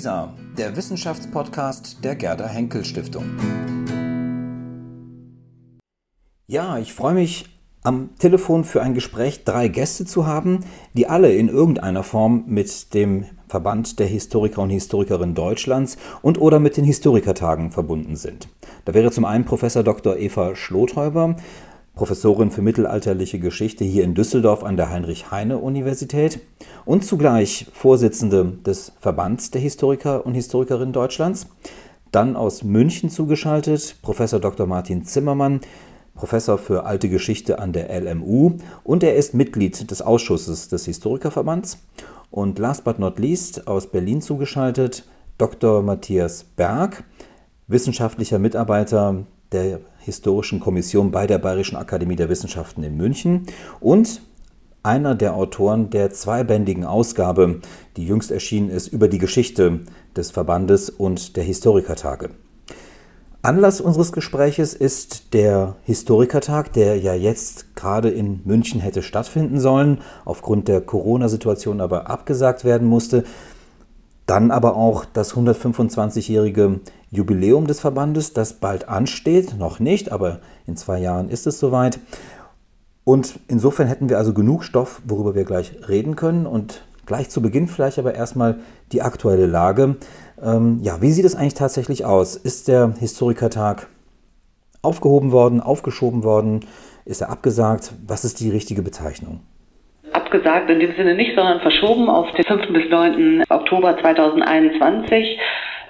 WISA, der Wissenschaftspodcast der Gerda Henkel Stiftung. Ja, ich freue mich am Telefon für ein Gespräch drei Gäste zu haben, die alle in irgendeiner Form mit dem Verband der Historiker und Historikerinnen Deutschlands und oder mit den Historikertagen verbunden sind. Da wäre zum einen Professor Dr. Eva Schlothäuber, Professorin für mittelalterliche Geschichte hier in Düsseldorf an der Heinrich-Heine-Universität und zugleich Vorsitzende des Verbands der Historiker und Historikerinnen Deutschlands. Dann aus München zugeschaltet Professor Dr. Martin Zimmermann, Professor für alte Geschichte an der LMU und er ist Mitglied des Ausschusses des Historikerverbands. Und last but not least aus Berlin zugeschaltet Dr. Matthias Berg, wissenschaftlicher Mitarbeiter der Historischen Kommission bei der Bayerischen Akademie der Wissenschaften in München und einer der Autoren der zweibändigen Ausgabe, die jüngst erschienen ist, über die Geschichte des Verbandes und der Historikertage. Anlass unseres Gespräches ist der Historikertag, der ja jetzt gerade in München hätte stattfinden sollen, aufgrund der Corona-Situation aber abgesagt werden musste. Dann aber auch das 125-jährige Jubiläum des Verbandes, das bald ansteht, noch nicht, aber in zwei Jahren ist es soweit. Und insofern hätten wir also genug Stoff, worüber wir gleich reden können. Und gleich zu Beginn vielleicht aber erstmal die aktuelle Lage. Ähm, ja, wie sieht es eigentlich tatsächlich aus? Ist der Historikertag aufgehoben worden, aufgeschoben worden? Ist er abgesagt? Was ist die richtige Bezeichnung? Abgesagt in dem Sinne nicht, sondern verschoben auf den 5. bis 9. Oktober 2021.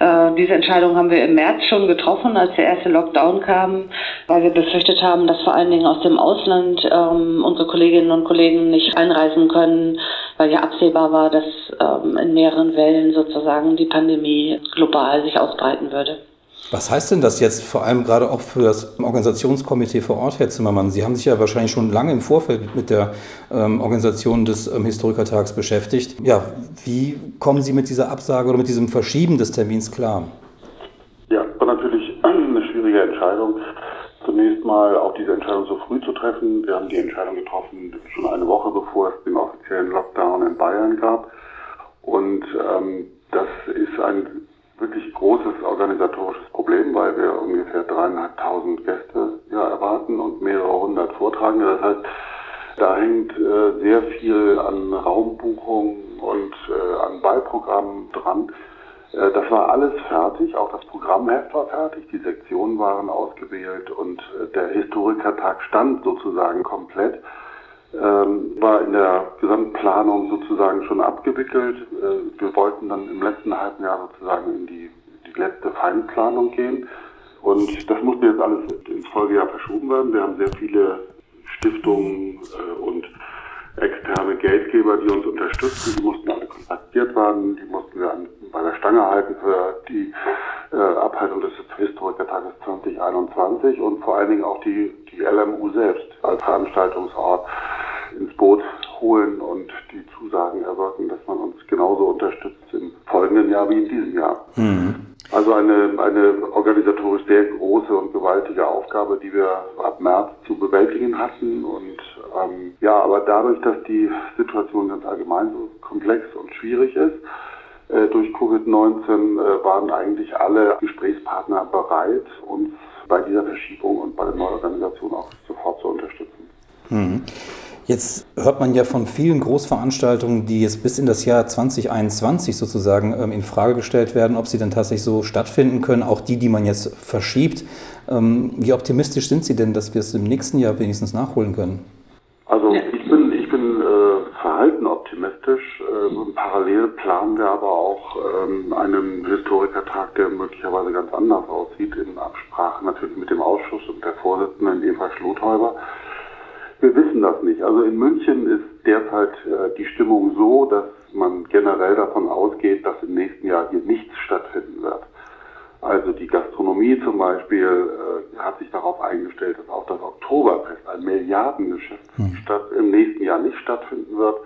Äh, diese Entscheidung haben wir im März schon getroffen, als der erste Lockdown kam, weil wir befürchtet haben, dass vor allen Dingen aus dem Ausland ähm, unsere Kolleginnen und Kollegen nicht einreisen können, weil ja absehbar war, dass ähm, in mehreren Wellen sozusagen die Pandemie global sich ausbreiten würde. Was heißt denn das jetzt vor allem gerade auch für das Organisationskomitee vor Ort, Herr Zimmermann? Sie haben sich ja wahrscheinlich schon lange im Vorfeld mit der ähm, Organisation des ähm, Historikertags beschäftigt. Ja, wie kommen Sie mit dieser Absage oder mit diesem Verschieben des Termins klar? Ja, war natürlich eine schwierige Entscheidung. Zunächst mal auch diese Entscheidung so früh zu treffen. Wir haben die Entscheidung getroffen schon eine Woche bevor es den offiziellen Lockdown in Bayern gab. Und ähm, das ist ein wirklich großes organisatorisches Problem, weil wir ungefähr dreieinhalbtausend Gäste ja, erwarten und mehrere hundert Vortragende. Das heißt, da hängt äh, sehr viel an Raumbuchungen und äh, an Beiprogrammen dran. Äh, das war alles fertig, auch das Programmheft war fertig, die Sektionen waren ausgewählt und äh, der Historikertag stand sozusagen komplett ähm, war in der Gesamtplanung sozusagen schon abgewickelt. Äh, wir wollten dann im letzten halben Jahr sozusagen in die, die letzte Feinplanung gehen. Und das musste jetzt alles ins Folgejahr verschoben werden. Wir haben sehr viele Stiftungen äh, und externe Geldgeber, die uns unterstützen. Die mussten alle kontaktiert werden, die mussten wir an, bei der Stange halten für die äh, Abhaltung des Historikertages 2021 und vor allen Dingen auch die, die LMU selbst als Veranstaltungsort ins Boot holen und die Zusagen erwirken, dass man uns genauso unterstützt im folgenden Jahr wie in diesem Jahr. Mhm. Also eine, eine organisatorisch sehr große und gewaltige Aufgabe, die wir ab März zu bewältigen hatten. Und ähm, ja, aber dadurch, dass die Situation ganz allgemein so komplex und schwierig ist, äh, durch Covid-19 äh, waren eigentlich alle Gesprächspartner bereit, uns bei dieser Verschiebung und bei der Neuorganisation auch sofort zu unterstützen. Mhm. Jetzt hört man ja von vielen Großveranstaltungen, die jetzt bis in das Jahr 2021 sozusagen ähm, in Frage gestellt werden, ob sie denn tatsächlich so stattfinden können, auch die, die man jetzt verschiebt. Ähm, wie optimistisch sind Sie denn, dass wir es im nächsten Jahr wenigstens nachholen können? Also ich bin, ich bin äh, verhalten optimistisch. Äh, parallel planen wir aber auch ähm, einen Historikertag, der möglicherweise ganz anders aussieht, in Absprache natürlich mit dem Ausschuss und der Vorsitzenden Eva Schlothäuber. Wir wissen das nicht. Also in München ist derzeit äh, die Stimmung so, dass man generell davon ausgeht, dass im nächsten Jahr hier nichts stattfinden wird. Also die Gastronomie zum Beispiel äh, hat sich darauf eingestellt, dass auch das Oktoberfest, ein Milliardengeschäft, hm. statt, im nächsten Jahr nicht stattfinden wird.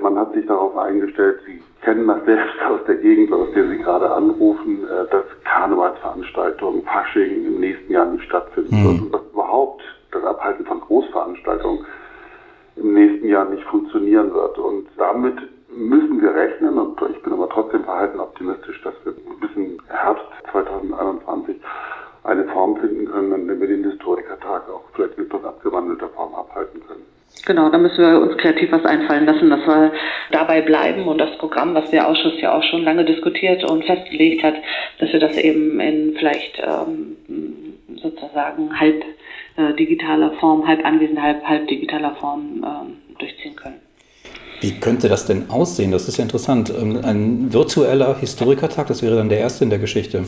Man hat sich darauf eingestellt, Sie kennen das selbst aus der Gegend, aus der Sie gerade anrufen, äh, dass Karnevalsveranstaltungen, Fasching im nächsten Jahr nicht stattfinden hm. wird und dass überhaupt das Abhalten von Großveranstaltungen im nächsten Jahr nicht funktionieren wird. Und damit müssen wir rechnen und ich bin aber trotzdem verhalten optimistisch, dass wir bis zum Herbst 2021 eine Form finden können, in der wir den Historikertag auch vielleicht in etwas abgewandelter Form abhalten können. Genau, da müssen wir uns kreativ was einfallen lassen, dass wir dabei bleiben und das Programm, was der Ausschuss ja auch schon lange diskutiert und festgelegt hat, dass wir das eben in vielleicht ähm, sozusagen halb äh, digitaler Form, halb anwesend, halb, halb digitaler Form äh, durchziehen können. Wie könnte das denn aussehen? Das ist ja interessant. Ähm, ein virtueller Historikertag, das wäre dann der erste in der Geschichte.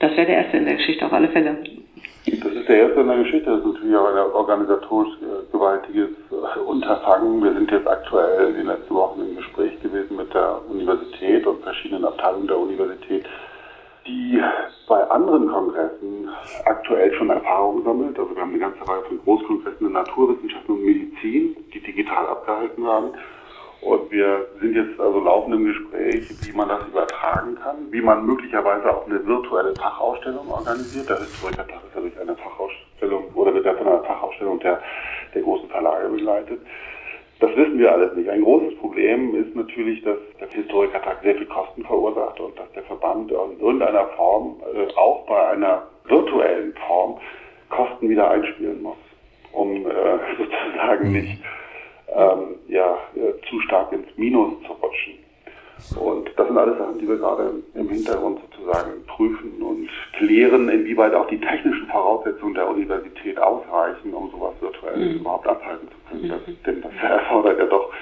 Das wäre der erste in der Geschichte, auf alle Fälle. Das ist der erste in der Geschichte. Das ist natürlich auch ein organisatorisch äh, gewaltiges äh, Unterfangen. Wir sind jetzt aktuell in den letzten Wochen im Gespräch gewesen mit der Universität und verschiedenen Abteilungen der Universität, die bei anderen Kongressen aktuell schon Erfahrungen sammelt. Also wir haben eine ganze Reihe von Großkongressen in Naturwissenschaften und Medizin, die digital abgehalten werden. Und wir sind jetzt also laufend im Gespräch, wie man das übertragen kann, wie man möglicherweise auch eine virtuelle Fachausstellung organisiert. Der Historikertag ist ja durch eine Fachausstellung oder wird ja von einer Fachausstellung der, der großen Verlage begleitet. Das wissen wir alles nicht. Ein großes Problem ist natürlich, dass der Historikertag sehr viel Kosten verursacht und dass der Verband in irgendeiner Form, äh, auch bei einer virtuellen Form, Kosten wieder einspielen muss, um äh, sozusagen mhm. nicht ähm, ja, äh, zu stark ins Minus zu rutschen. Und das sind alles Sachen, die wir gerade im Hintergrund sozusagen prüfen und klären, inwieweit auch die technischen Voraussetzungen der Universität ausreichen, um sowas virtuell mhm. überhaupt abhalten zu können. Das, mhm. denn das erfordert ja doch,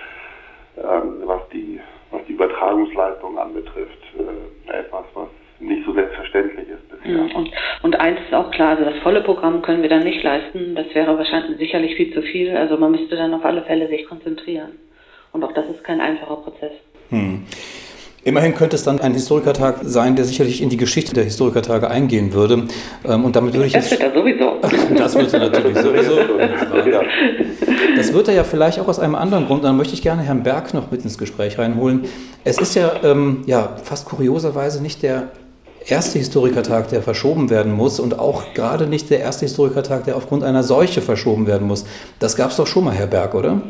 ähm, was, die, was die Übertragungsleistung anbetrifft, äh, etwas, was nicht so selbstverständlich ist bisher. Mhm. Und, und eins ist auch klar, also das volle Programm können wir dann nicht leisten. Das wäre wahrscheinlich sicherlich viel zu viel. Also man müsste dann auf alle Fälle sich konzentrieren. Und auch das ist kein einfacher Prozess. Hm. Immerhin könnte es dann ein Historikertag sein, der sicherlich in die Geschichte der Historikertage eingehen würde. Ähm, und damit würde ich das wird er sowieso. das wird er natürlich sowieso. Das wird er ja vielleicht auch aus einem anderen Grund. Dann möchte ich gerne Herrn Berg noch mit ins Gespräch reinholen. Es ist ja, ähm, ja fast kurioserweise nicht der erste Historikertag, der verschoben werden muss und auch gerade nicht der erste Historikertag, der aufgrund einer Seuche verschoben werden muss. Das gab es doch schon mal, Herr Berg, oder?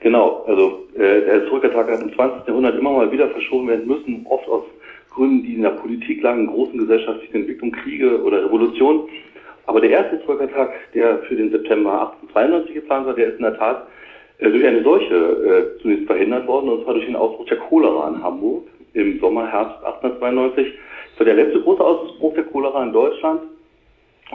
Genau, also äh, der Historikertag hat im 20. Jahrhundert immer mal wieder verschoben werden müssen, oft aus Gründen, die in der Politik lagen, großen gesellschaftlichen Entwicklungen, Kriege oder Revolutionen. Aber der erste Historikertag, der für den September 1892 geplant war, der ist in der Tat äh, durch eine Seuche äh, zunächst verhindert worden, und zwar durch den Ausbruch der Cholera in Hamburg im Sommer, Herbst 1892. Das war der letzte große Ausbruch der Cholera in Deutschland.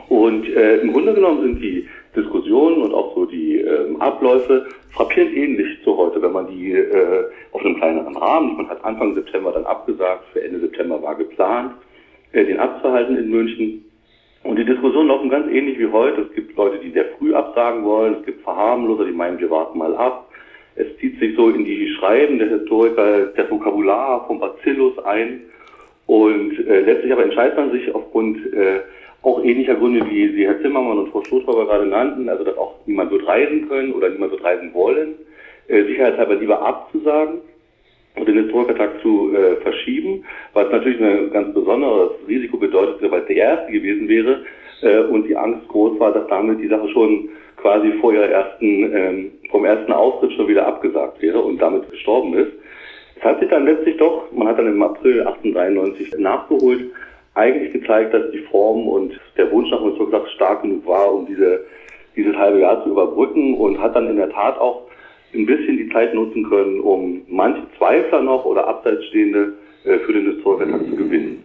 Und äh, im Grunde genommen sind die Diskussionen und auch so die ähm, Abläufe frappierend ähnlich zu heute, wenn man die äh, auf einem kleineren Rahmen, man hat Anfang September dann abgesagt, für Ende September war geplant, äh, den abzuhalten in München. Und die Diskussionen laufen ganz ähnlich wie heute. Es gibt Leute, die sehr früh absagen wollen, es gibt Verharmloser, die meinen, wir warten mal ab. Es zieht sich so in die Schreiben der Historiker das Vokabular vom Bacillus ein. Und äh, letztlich aber entscheidet man sich aufgrund äh, auch ähnlicher Gründe, wie Sie Herr Zimmermann und Frau Stoßbauer gerade nannten, also dass auch niemand wird reisen können oder niemand wird reisen wollen, äh, sicherheitshalber lieber abzusagen und den Historikertag zu äh, verschieben, was natürlich ein ganz besonderes Risiko bedeutet, weil es der erste gewesen wäre äh, und die Angst groß war, dass damit die Sache schon quasi vor ihrer ersten, ähm, vom ersten Auftritt schon wieder abgesagt wäre und damit gestorben ist. Es hat sich dann letztlich doch, man hat dann im April 1893 nachgeholt, eigentlich gezeigt, dass die Form und der Wunsch nach einem Rückschlag stark genug war, um diese, dieses halbe Jahr zu überbrücken und hat dann in der Tat auch ein bisschen die Zeit nutzen können, um manche Zweifler noch oder Abseitsstehende äh, für den Historikertag zu gewinnen.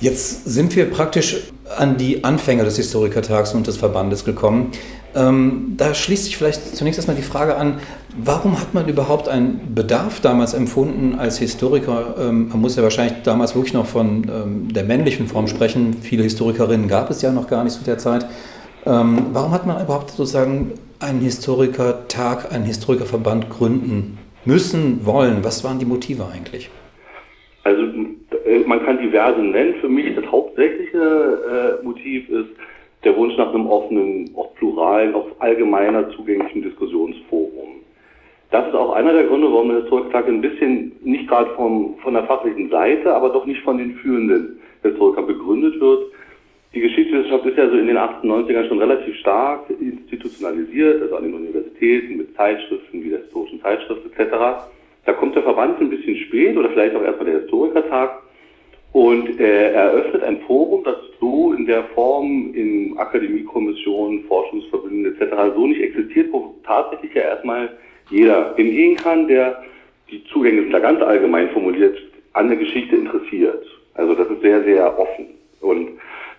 Jetzt sind wir praktisch an die Anfänge des Historikertags und des Verbandes gekommen. Ähm, da schließt sich vielleicht zunächst erstmal die Frage an, warum hat man überhaupt einen Bedarf damals empfunden als Historiker? Ähm, man muss ja wahrscheinlich damals wirklich noch von ähm, der männlichen Form sprechen. Viele Historikerinnen gab es ja noch gar nicht zu der Zeit. Ähm, warum hat man überhaupt sozusagen einen Historikertag, einen Historikerverband gründen müssen, wollen? Was waren die Motive eigentlich? Also äh, man kann diverse nennen. Für mich das hauptsächliche äh, Motiv ist, der Wunsch nach einem offenen, auch pluralen, auch allgemeiner zugänglichen Diskussionsforum. Das ist auch einer der Gründe, warum der Historikertag ein bisschen nicht gerade vom, von der fachlichen Seite, aber doch nicht von den führenden Historikern begründet wird. Die Geschichtswissenschaft ist ja so in den 98ern schon relativ stark institutionalisiert, also an den Universitäten mit Zeitschriften wie der historischen Zeitschrift etc. Da kommt der Verband ein bisschen spät oder vielleicht auch erstmal der Historikertag. Und äh, er eröffnet ein Forum, das in der Form in Akademiekommissionen, Forschungsverbünden etc. so nicht existiert, wo tatsächlich ja erstmal jeder hingehen kann, der die Zugänge sind da ganz allgemein formuliert, an der Geschichte interessiert. Also das ist sehr, sehr offen. Und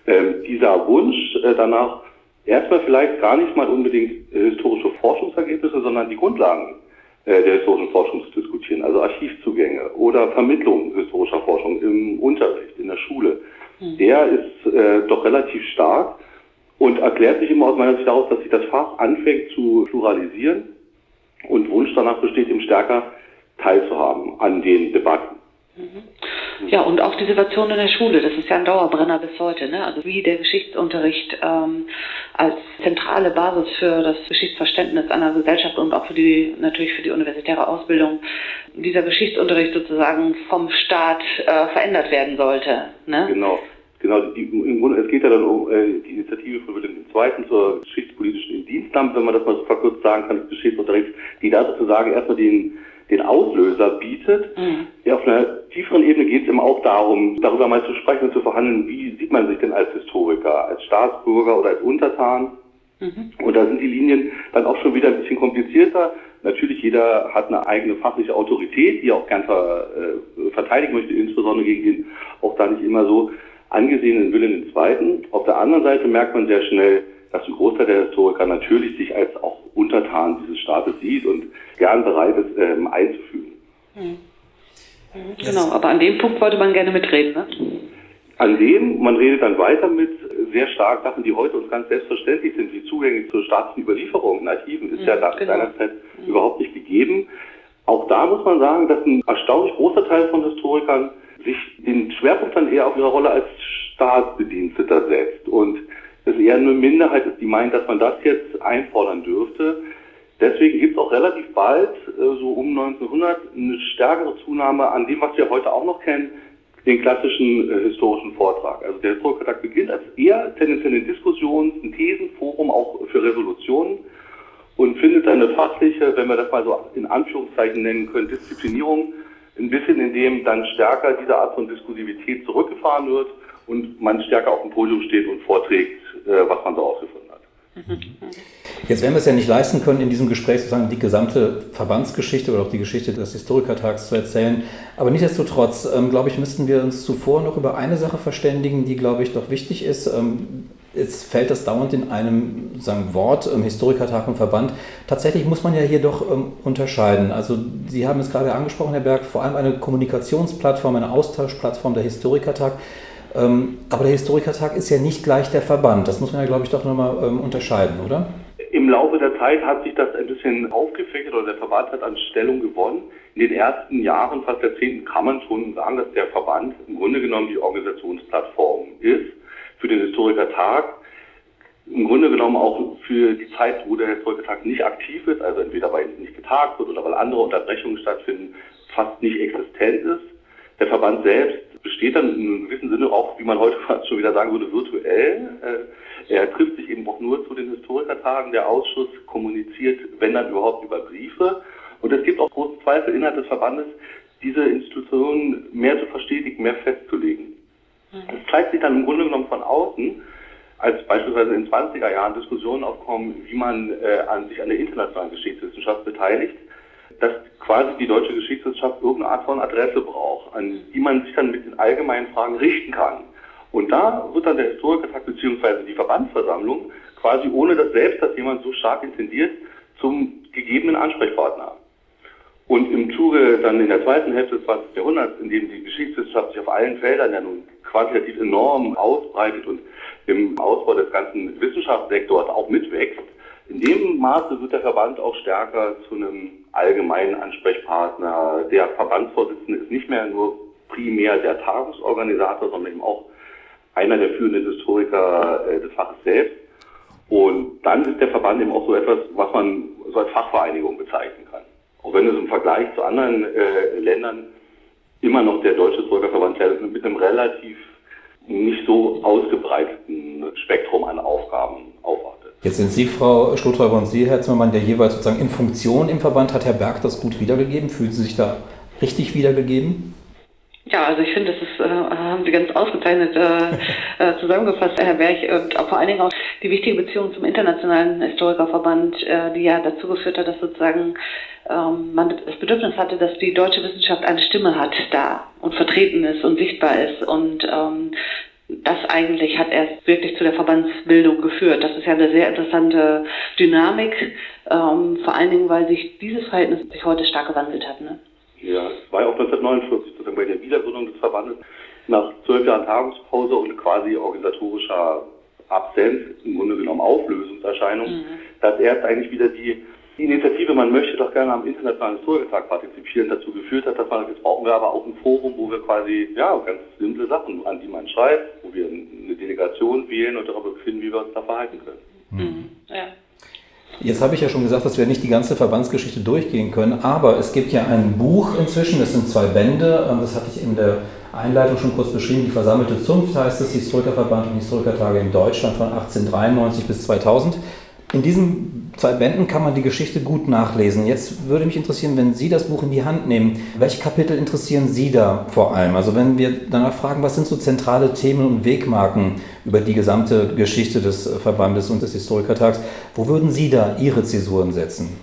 ähm, dieser Wunsch äh, danach, erstmal vielleicht gar nicht mal unbedingt historische Forschungsergebnisse, sondern die Grundlagen der historischen Forschung zu diskutieren, also Archivzugänge oder Vermittlung historischer Forschung im Unterricht, in der Schule, mhm. der ist äh, doch relativ stark und erklärt sich immer aus meiner Sicht daraus, dass sich das Fach anfängt zu pluralisieren und Wunsch danach besteht, eben stärker teilzuhaben an den Debatten. Mhm. Ja, und auch die Situation in der Schule, das ist ja ein Dauerbrenner bis heute. Ne? Also wie der Geschichtsunterricht ähm, als zentrale Basis für das Geschichtsverständnis einer Gesellschaft und auch für die natürlich für die universitäre Ausbildung dieser Geschichtsunterricht sozusagen vom Staat äh, verändert werden sollte. Ne? Genau. Genau, im Grunde, es geht ja dann um äh, die Initiative von Wilhelm II. zur geschichtspolitischen Indienstamt, wenn man das mal so verkürzt sagen kann, des Geschichtsunterrichts, die da sozusagen erstmal den den Auslöser bietet. Mhm. Ja, auf einer tieferen Ebene geht es eben auch darum, darüber mal zu sprechen und zu verhandeln, wie sieht man sich denn als Historiker, als Staatsbürger oder als Untertan. Mhm. Und da sind die Linien dann auch schon wieder ein bisschen komplizierter. Natürlich, jeder hat eine eigene fachliche Autorität, die er auch gern ver, äh, verteidigen möchte, insbesondere gegen den auch da nicht immer so angesehenen Willen II. Auf der anderen Seite merkt man sehr schnell, dass ein Großteil der Historiker natürlich sich als auch Untertan dieses Staates sieht und gern bereit ist, ähm, einzufügen. Hm. Genau, aber an dem Punkt wollte man gerne mitreden, ne? An dem, man redet dann weiter mit sehr stark Sachen, die heute uns ganz selbstverständlich sind, wie zugänglich zur staatlichen Überlieferung in Archiven, ist mhm, ja genau. seinerzeit mhm. überhaupt nicht gegeben. Auch da muss man sagen, dass ein erstaunlich großer Teil von Historikern sich den Schwerpunkt dann eher auf ihre Rolle als Staatsbediensteter setzt und es eher eine Minderheit ist, die meint, dass man das jetzt einfordern dürfte. Deswegen gibt es auch relativ bald, äh, so um 1900, eine stärkere Zunahme an dem, was wir heute auch noch kennen, den klassischen äh, historischen Vortrag. Also der Historikertag beginnt als eher tendenziell ein Diskussions-, ein Thesenforum auch für Revolutionen und findet eine fachliche, wenn wir das mal so in Anführungszeichen nennen können, Disziplinierung ein bisschen, in dem dann stärker diese Art von Diskursivität zurückgefahren wird und man stärker auf dem Podium steht und vorträgt, was man so ausgefunden hat. Jetzt werden wir es ja nicht leisten können, in diesem Gespräch sozusagen die gesamte Verbandsgeschichte oder auch die Geschichte des Historikertags zu erzählen. Aber nichtsdestotrotz, ähm, glaube ich, müssten wir uns zuvor noch über eine Sache verständigen, die, glaube ich, doch wichtig ist. Ähm, jetzt fällt das dauernd in einem sagen, Wort, ähm, Historikertag und Verband. Tatsächlich muss man ja hier doch ähm, unterscheiden. Also Sie haben es gerade angesprochen, Herr Berg, vor allem eine Kommunikationsplattform, eine Austauschplattform der Historikertag. Ähm, aber der Historikertag ist ja nicht gleich der Verband. Das muss man ja, glaube ich, doch nochmal ähm, unterscheiden, oder? Im Laufe der Zeit hat sich das ein bisschen aufgefächert oder der Verband hat an Stellung gewonnen. In den ersten Jahren, fast Jahrzehnten, kann man schon sagen, dass der Verband im Grunde genommen die Organisationsplattform ist für den Historikertag. Im Grunde genommen auch für die Zeit, wo der Historikertag nicht aktiv ist, also entweder weil nicht getagt wird oder weil andere Unterbrechungen stattfinden, fast nicht existent ist. Der Verband selbst besteht dann in einem gewissen Sinne auch, wie man heute fast schon wieder sagen würde, virtuell. Äh, er trifft sich eben auch nur zu den Historikertagen. Der Ausschuss kommuniziert, wenn dann überhaupt, über Briefe. Und es gibt auch großen Zweifel innerhalb des Verbandes, diese Institutionen mehr zu verstetigen, mehr festzulegen. Mhm. Das zeigt sich dann im Grunde genommen von außen, als beispielsweise in 20er Jahren Diskussionen aufkommen, wie man äh, an sich an der internationalen Geschichtswissenschaft beteiligt dass quasi die deutsche Geschichtswissenschaft irgendeine Art von Adresse braucht, an die man sich dann mit den allgemeinen Fragen richten kann. Und da wird dann der Historikertag bzw. die Verbandsversammlung quasi ohne dass selbst das jemand so stark intendiert zum gegebenen Ansprechpartner. Und im Zuge dann in der zweiten Hälfte des 20. Jahrhunderts, in dem die Geschichtswissenschaft sich auf allen Feldern ja nun quantitativ enorm ausbreitet und im Ausbau des ganzen Wissenschaftssektors auch mitwächst, in dem Maße wird der Verband auch stärker zu einem allgemeinen Ansprechpartner. Der Verbandsvorsitzende ist nicht mehr nur primär der Tagungsorganisator, sondern eben auch einer der führenden Historiker äh, des Faches selbst. Und dann ist der Verband eben auch so etwas, was man so als Fachvereinigung bezeichnen kann. Auch wenn es im Vergleich zu anderen äh, Ländern immer noch der Deutsche Historikerverband mit einem relativ nicht so ausgebreiteten Spektrum an Aufgaben aufwartet. Jetzt sind Sie, Frau Schlothäuber und Sie, Herr Zimmermann, der jeweils sozusagen in Funktion im Verband. Hat Herr Berg das gut wiedergegeben? Fühlen Sie sich da richtig wiedergegeben? Ja, also ich finde, das ist, äh, haben Sie ganz ausgezeichnet äh, äh, zusammengefasst, Herr Berg, und auch vor allen Dingen auch die wichtige Beziehung zum Internationalen Historikerverband, äh, die ja dazu geführt hat, dass sozusagen ähm, man das Bedürfnis hatte, dass die deutsche Wissenschaft eine Stimme hat da und vertreten ist und sichtbar ist. Und ähm, das eigentlich hat erst wirklich zu der Verbandsbildung geführt. Das ist ja eine sehr interessante Dynamik, ähm, vor allen Dingen, weil sich dieses Verhältnis sich heute stark gewandelt hat. Ne? Ja, es war ja auch 1949 sozusagen bei der Wiedergründung des Verbandes nach zwölf Jahren Tagungspause und quasi organisatorischer Absenz, im Grunde genommen Auflösungserscheinung, mhm. dass erst eigentlich wieder die, die Initiative, man möchte doch gerne am Internationalen Historikertag partizipieren, dazu geführt hat, dass man, jetzt brauchen wir aber auch ein Forum, wo wir quasi, ja, ganz simple Sachen, an die man schreibt, wo wir eine Delegation wählen und darüber befinden, wie wir uns da verhalten können. Mhm. Ja. Jetzt habe ich ja schon gesagt, dass wir nicht die ganze Verbandsgeschichte durchgehen können, aber es gibt ja ein Buch inzwischen, das sind zwei Bände, ähm, das hatte ich in der Einleitung schon kurz beschrieben, die versammelte Zunft heißt es, Historikerverband und Historikertage in Deutschland von 1893 bis 2000. In diesen zwei Bänden kann man die Geschichte gut nachlesen. Jetzt würde mich interessieren, wenn Sie das Buch in die Hand nehmen, welche Kapitel interessieren Sie da vor allem? Also wenn wir danach fragen, was sind so zentrale Themen und Wegmarken über die gesamte Geschichte des Verbandes und des Historikertags, wo würden Sie da Ihre Zäsuren setzen?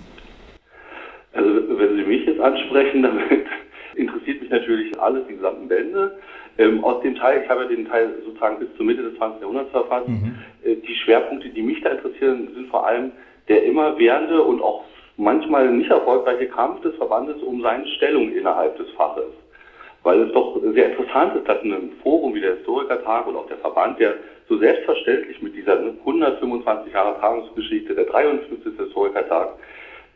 Also wenn Sie mich jetzt ansprechen, damit interessiert mich natürlich alles, die gesamten Bände. Ähm, aus dem Teil, ich habe ja den Teil sozusagen bis zur Mitte des 20. Jahrhunderts verfasst, mhm. äh, die Schwerpunkte, die mich da interessieren, sind vor allem der immerwährende und auch manchmal nicht erfolgreiche Kampf des Verbandes um seine Stellung innerhalb des Faches. Weil es doch sehr interessant ist, dass in einem Forum wie der Historikertag und auch der Verband, der so selbstverständlich mit dieser 125 Jahre Tagungsgeschichte, der 53. Historikertag,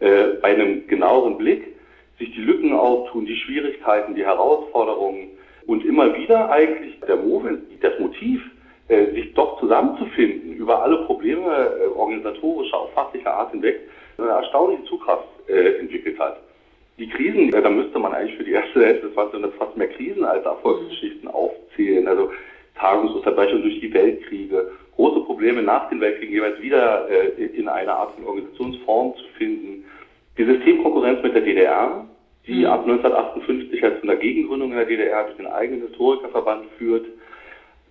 äh, bei einem genaueren Blick sich die Lücken auftun, die Schwierigkeiten, die Herausforderungen, und immer wieder eigentlich der Movement, das Motiv, äh, sich doch zusammenzufinden über alle Probleme äh, organisatorischer, auch fachlicher Art hinweg, eine erstaunliche Zugkraft äh, entwickelt hat. Die Krisen, äh, da müsste man eigentlich für die erste Hälfte des 20. Jahrhunderts fast mehr Krisen als Erfolgsgeschichten aufzählen. Also Tagungsunterbrechung durch die Weltkriege, große Probleme nach den Weltkriegen jeweils wieder äh, in eine Art von Organisationsform zu finden. Die Systemkonkurrenz mit der DDR, die ab 1958 als von der Gegengründung in der DDR durch den eigenen Historikerverband führt.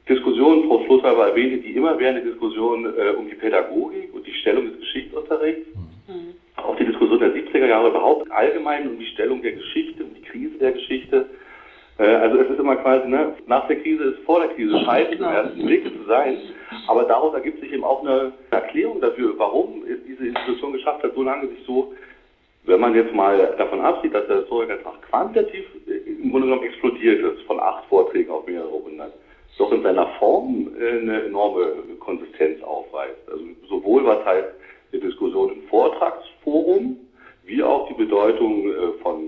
Diskussionen, Frau Schlosshalber erwähnte, die immerwährende Diskussion äh, um die Pädagogik und die Stellung des Geschichtsunterrichts. Mhm. Auch die Diskussion der 70er Jahre überhaupt allgemein um die Stellung der Geschichte, um die Krise der Geschichte. Äh, also es ist immer quasi, ne, nach der Krise ist vor der Krise scheint im ersten Blick zu sein. Aber daraus ergibt sich eben auch eine Erklärung dafür, warum es diese Institution geschafft hat, so lange sich so wenn man jetzt mal davon absieht, dass der Historikertag quantitativ im Grunde genommen explodiert ist, von acht Vorträgen auf mehrere hundert, doch in seiner Form äh, eine enorme Konsistenz aufweist. Also sowohl was heißt die Diskussion im Vortragsforum, wie auch die Bedeutung äh, von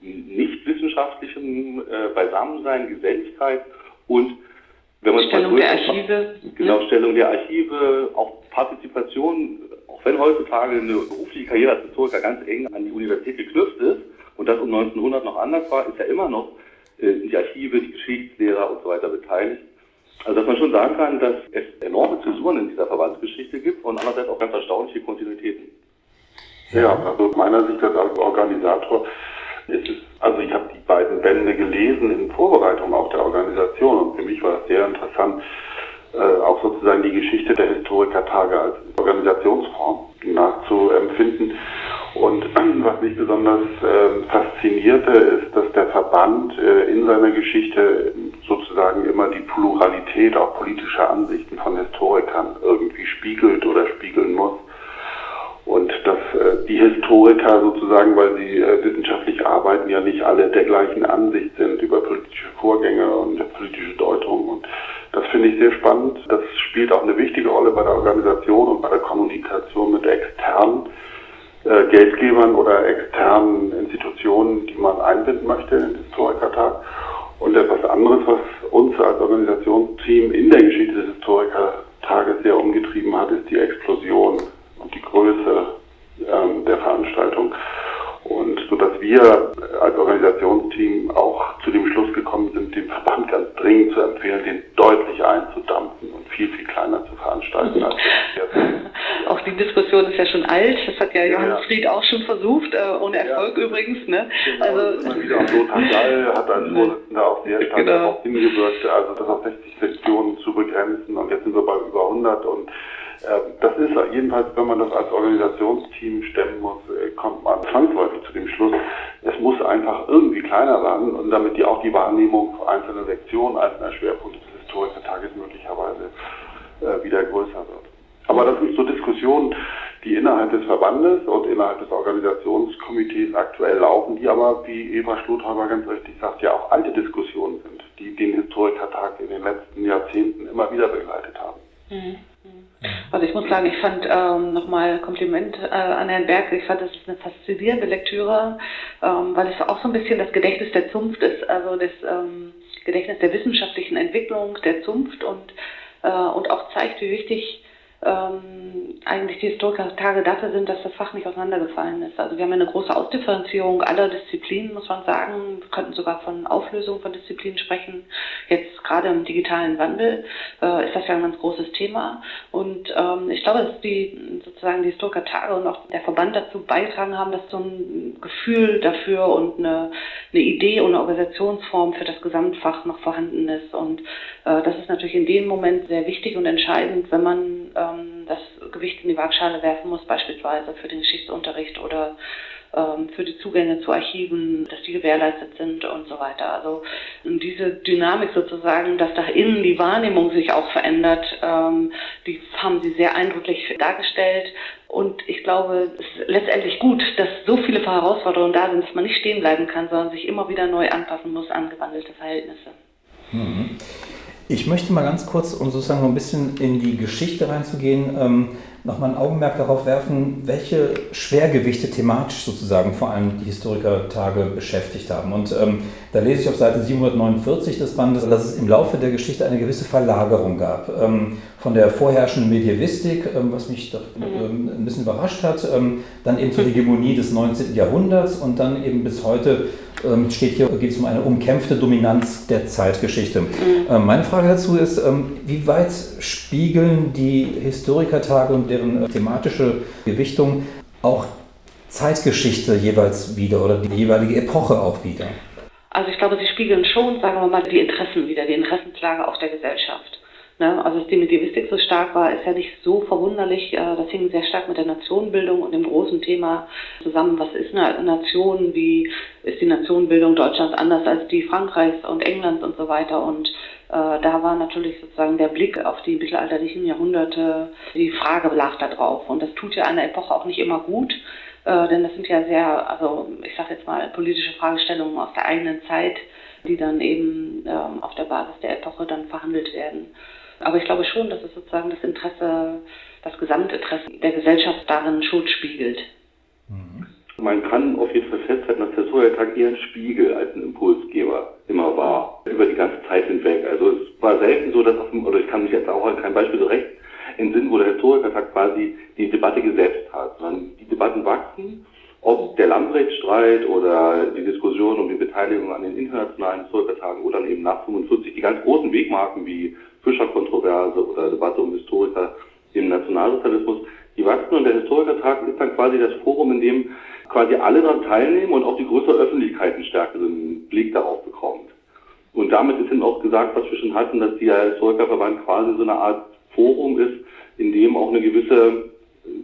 nicht wissenschaftlichem äh, Beisammensein, Geselligkeit und wenn man Stellung der Archive. Genau, Stellung der Archive, auch Partizipation auch wenn heutzutage eine berufliche Karriere als Historiker ganz eng an die Universität geknüpft ist und das um 1900 noch anders war, ist ja immer noch die Archive, die Geschichtslehrer und so weiter beteiligt. Also dass man schon sagen kann, dass es enorme Zäsuren in dieser Verbandsgeschichte gibt und andererseits auch ganz erstaunliche Kontinuitäten. Ja, also aus meiner Sicht als Organisator ist es, also ich habe die beiden Bände gelesen in Vorbereitung auf der Organisation und für mich war es sehr interessant, äh, auch sozusagen die Geschichte der Historikertage als Organisationsform nachzuempfinden. Und was mich besonders äh, faszinierte, ist, dass der Verband äh, in seiner Geschichte sozusagen immer die Pluralität auch politischer Ansichten von Historikern irgendwie spiegelt oder spiegeln muss. Und dass äh, die Historiker sozusagen, weil sie äh, wissenschaftlich arbeiten, ja nicht alle der gleichen Ansicht sind über politische Vorgänge und politische Deutungen. Und das finde ich sehr spannend. Das spielt auch eine wichtige Rolle bei der Organisation und bei der Kommunikation mit externen äh, Geldgebern oder externen Institutionen, die man einbinden möchte in den Historikertag. Und etwas anderes, was uns als Organisationsteam in der Geschichte des Historikertages sehr umgetrieben hat, ist die Explosion und die Größe ähm, der Veranstaltung. Und so dass wir als Organisationsteam auch zu dem Schluss gekommen sind, dem Verband ganz dringend zu empfehlen, den deutlich einzudampfen und viel, viel kleiner zu veranstalten. Als auch die Diskussion ist ja schon alt. Das hat ja Johannes ja. Fried auch schon versucht, äh, ohne Erfolg ja. übrigens. Ne? Genau. Also, immer wieder Lothar Gall hat als. Vorsitzender auch sehr stark genau. darauf hingewirkt, also das auf 60 Sektionen zu begrenzen. Und jetzt sind wir bei über 100 und das ist jedenfalls, wenn man das als Organisationsteam stemmen muss, äh, kommt man zwangsläufig zu dem Schluss, es muss einfach irgendwie kleiner werden und damit die auch die Wahrnehmung einzelner Sektionen, einzelner Schwerpunkte des Historikertages möglicherweise äh, wieder größer wird. Aber das sind so Diskussionen, die innerhalb des Verbandes und innerhalb des Organisationskomitees aktuell laufen, die aber, wie Eva Schlothauber ganz richtig sagt, ja auch alte Diskussionen sind, die den Historikertag in den letzten Jahrzehnten immer wieder begleitet haben. Mhm. Also ich muss sagen, ich fand ähm, nochmal Kompliment äh, an Herrn Berg. Ich fand, das eine faszinierende Lektüre, ähm, weil es auch so ein bisschen das Gedächtnis der Zunft ist, also das ähm, Gedächtnis der wissenschaftlichen Entwicklung der Zunft und, äh, und auch zeigt, wie wichtig ähm, eigentlich die Historiker-Tage dafür sind, dass das Fach nicht auseinandergefallen ist. Also wir haben eine große Ausdifferenzierung aller Disziplinen, muss man sagen. Wir könnten sogar von Auflösung von Disziplinen sprechen. Jetzt gerade im digitalen Wandel äh, ist das ja ein ganz großes Thema. Und ähm, ich glaube, dass die sozusagen die Historiker-Tage und auch der Verband dazu beigetragen haben, dass so ein Gefühl dafür und eine, eine Idee und eine Organisationsform für das Gesamtfach noch vorhanden ist. Und äh, das ist natürlich in dem Moment sehr wichtig und entscheidend, wenn man äh, ähm, das Gewicht in die Waagschale werfen muss, beispielsweise für den Geschichtsunterricht oder ähm, für die Zugänge zu Archiven, dass die gewährleistet sind und so weiter. Also diese Dynamik sozusagen, dass da innen die Wahrnehmung sich auch verändert, ähm, die haben sie sehr eindrücklich dargestellt. Und ich glaube, es ist letztendlich gut, dass so viele Herausforderungen da sind, dass man nicht stehen bleiben kann, sondern sich immer wieder neu anpassen muss an gewandelte Verhältnisse. Mhm. Ich möchte mal ganz kurz, um sozusagen noch ein bisschen in die Geschichte reinzugehen, ähm, nochmal ein Augenmerk darauf werfen, welche Schwergewichte thematisch sozusagen vor allem die Historikertage beschäftigt haben. Und ähm, da lese ich auf Seite 749 des Bandes, dass es im Laufe der Geschichte eine gewisse Verlagerung gab. Ähm, von der vorherrschenden Medievistik, ähm, was mich doch, ähm, ein bisschen überrascht hat, ähm, dann eben zur Hegemonie des 19. Jahrhunderts und dann eben bis heute ähm, steht hier, geht es um eine umkämpfte Dominanz der Zeitgeschichte. Mhm. Ähm, meine Frage dazu ist, ähm, wie weit spiegeln die Historikertage und deren äh, thematische Gewichtung auch Zeitgeschichte jeweils wieder oder die jeweilige Epoche auch wieder? Also ich glaube, sie spiegeln schon, sagen wir mal, die Interessen wieder, die Interessenslage auch der Gesellschaft. Ne? Also dass die Medivistik so stark war, ist ja nicht so verwunderlich. Äh, das hing sehr stark mit der Nationenbildung und dem großen Thema zusammen, was ist eine Nation, wie ist die Nationenbildung Deutschlands anders als die Frankreichs und Englands und so weiter. Und äh, da war natürlich sozusagen der Blick auf die mittelalterlichen Jahrhunderte, die Frage lag da drauf. Und das tut ja einer Epoche auch nicht immer gut. Äh, denn das sind ja sehr, also ich sage jetzt mal, politische Fragestellungen aus der eigenen Zeit, die dann eben ähm, auf der Basis der Epoche dann verhandelt werden. Aber ich glaube schon, dass es sozusagen das Interesse, das Gesamtinteresse der Gesellschaft darin schon spiegelt. Mhm. Man kann auf jeden Fall festhalten, dass der Soja-Tag eher ein Spiegel als ein Impulsgeber immer war, über die ganze Zeit hinweg. Also es war selten so, dass, auf dem, oder ich kann mich jetzt auch an kein Beispiel so recht entsinnen, wo der Historikertag quasi die Debatte gesetzt hat, sondern die Debatten wachsen, ob der Landrechtsstreit oder die Diskussion um die Beteiligung an den internationalen Historikertagen oder eben nach 45 die ganz großen Wegmarken wie Fischer-Kontroverse oder Debatte um Historiker im Nationalsozialismus, die wachsen und der Historikertag ist dann quasi das Forum, in dem quasi alle daran teilnehmen und auch die größere Öffentlichkeit einen stärkeren Blick darauf bekommt. Und damit ist eben auch gesagt, was wir schon hatten, dass der Historikerverband quasi so eine Art Forum ist, in dem auch eine gewisse,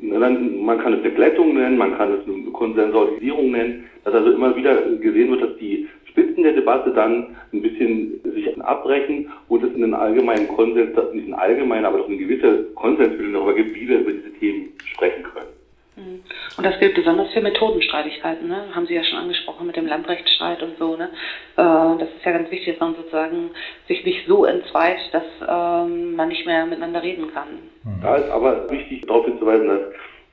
man kann es eine Glättung nennen, man kann es eine Konsensualisierung nennen, dass also immer wieder gesehen wird, dass die Spitzen der Debatte dann ein bisschen sich abbrechen und es einen allgemeinen Konsens, nicht einen allgemeinen, aber doch eine gewisse Konsensbildung darüber gibt, wie wir über diese Themen sprechen können. Mhm. Und das gilt besonders für Methodenstreitigkeiten, ne? haben Sie ja schon angesprochen mit dem Landrechtsstreit und so. Ne? Äh, das ist ja ganz wichtig, dass man sozusagen sich nicht so entzweit, dass ähm, man nicht mehr miteinander reden kann. Mhm. Da ist aber wichtig darauf hinzuweisen, dass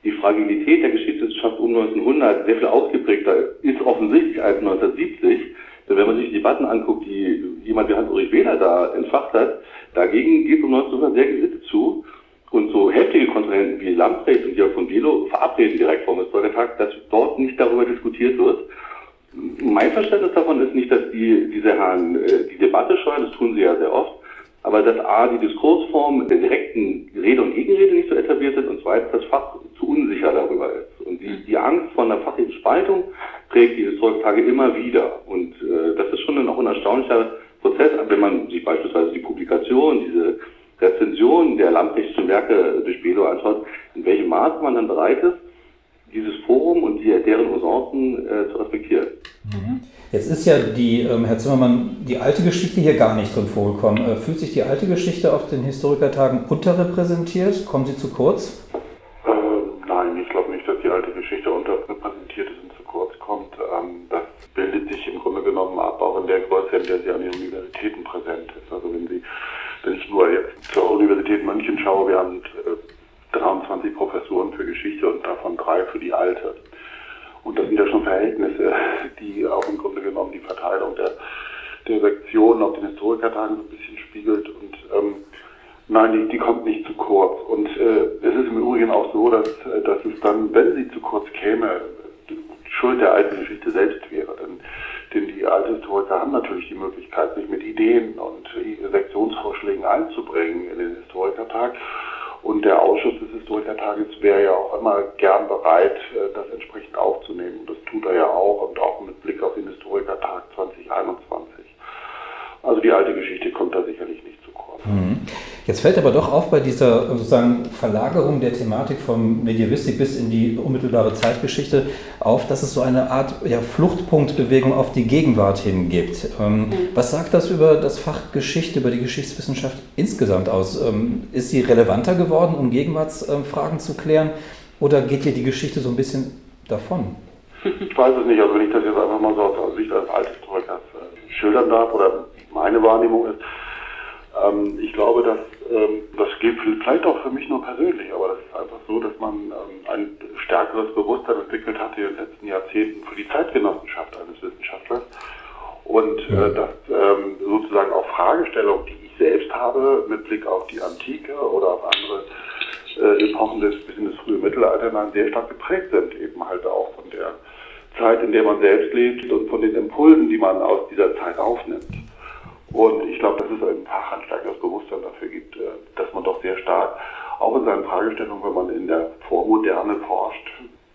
die Fragilität der Geschichtswissenschaft um 1900 sehr viel ausgeprägter ist offensichtlich als 1970 denn wenn man sich die Debatten anguckt, die jemand wie Hans-Ulrich Wähler da entfacht hat, dagegen geht es um 1900 sehr gesittet zu. Und so heftige Kontrahenten wie Lamprecht und Jörg von Bielo verabreden direkt vor dem Historikertag, dass dort nicht darüber diskutiert wird. Mein Verständnis davon ist nicht, dass die, diese Herren äh, die Debatte scheuen, das tun sie ja sehr oft, aber dass A, die Diskursform der direkten Rede und Gegenrede nicht so etabliert sind und zweitens das Fach zu unsicher darüber ist. Und die, die Angst vor einer fachlichen Spaltung prägt die Historikertage immer wieder. Und äh, das ist schon noch ein erstaunlicher Prozess, wenn man sich beispielsweise die Publikation, diese Rezension der Lamprechtschen Werke durch Belo anschaut, in welchem Maß man dann bereit ist, dieses Forum und die, deren Usancen äh, zu respektieren. Mhm. Jetzt ist ja die, ähm, Herr Zimmermann, die alte Geschichte hier gar nicht drin vorgekommen. Äh, fühlt sich die alte Geschichte auf den Historikertagen unterrepräsentiert? Kommen sie zu kurz? Äh, nein, ich glaube nicht, dass die alte Geschichte unterrepräsentiert ist und zu kurz kommt. Ähm, das bildet sich im Grunde genommen ab, auch in der Größe, in der sie an den Universitäten präsent ist. Also wenn Sie, wenn ich nur jetzt zur Universität München schaue, wir haben äh, 23 Professuren für Geschichte und davon drei für die alte. Und das sind ja schon Verhältnisse, die auch im Grunde genommen die Verteilung der, der Sektionen auf den Historikertagen so ein bisschen spiegelt. Und ähm, nein, die, die kommt nicht zu kurz. Und äh, es ist im Übrigen auch so, dass, äh, dass es dann, wenn sie zu kurz käme, Schuld der alten Geschichte selbst wäre. Denn, denn die alten Historiker haben natürlich die Möglichkeit, sich mit Ideen und Sektionsvorschlägen einzubringen in den Historikertag. Und der Ausschuss des Historikertages wäre ja auch immer gern bereit, äh, das entsprechend aufzunehmen. Und das tut er ja auch und auch mit Blick auf den Historikertag 2021. Also die alte Geschichte kommt da sicherlich nicht zu kurz. Mhm. Jetzt fällt aber doch auf bei dieser sozusagen Verlagerung der Thematik vom Medievistik bis in die unmittelbare Zeitgeschichte auf, dass es so eine Art ja, Fluchtpunktbewegung auf die Gegenwart hin gibt. Ähm, mhm. Was sagt das über das Fach Geschichte, über die Geschichtswissenschaft insgesamt aus? Ähm, ist sie relevanter geworden, um Gegenwartsfragen zu klären? Oder geht hier die Geschichte so ein bisschen davon? Ich weiß es nicht. Also wenn ich das jetzt einfach mal so aus Sicht eines Althistorikers äh, schildern darf oder meine Wahrnehmung ist, ähm, ich glaube, dass ähm, das gilt vielleicht auch für persönlich, aber das ist einfach so, dass man ähm, ein stärkeres Bewusstsein entwickelt hat in den letzten Jahrzehnten für die Zeitgenossenschaft eines Wissenschaftlers und äh, dass ähm, sozusagen auch Fragestellungen, die ich selbst habe mit Blick auf die Antike oder auf andere äh, Epochen des bis in das frühe Mittelalter dann sehr stark geprägt sind, eben halt auch von der Zeit, in der man selbst lebt und von den Impulsen, die man aus dieser Zeit aufnimmt. Und ich glaube, dass es ein Fach ein stärkeres Bewusstsein dafür gibt, äh, dass man doch sehr stark, auch in seinen Fragestellungen, wenn man in der Vormoderne forscht,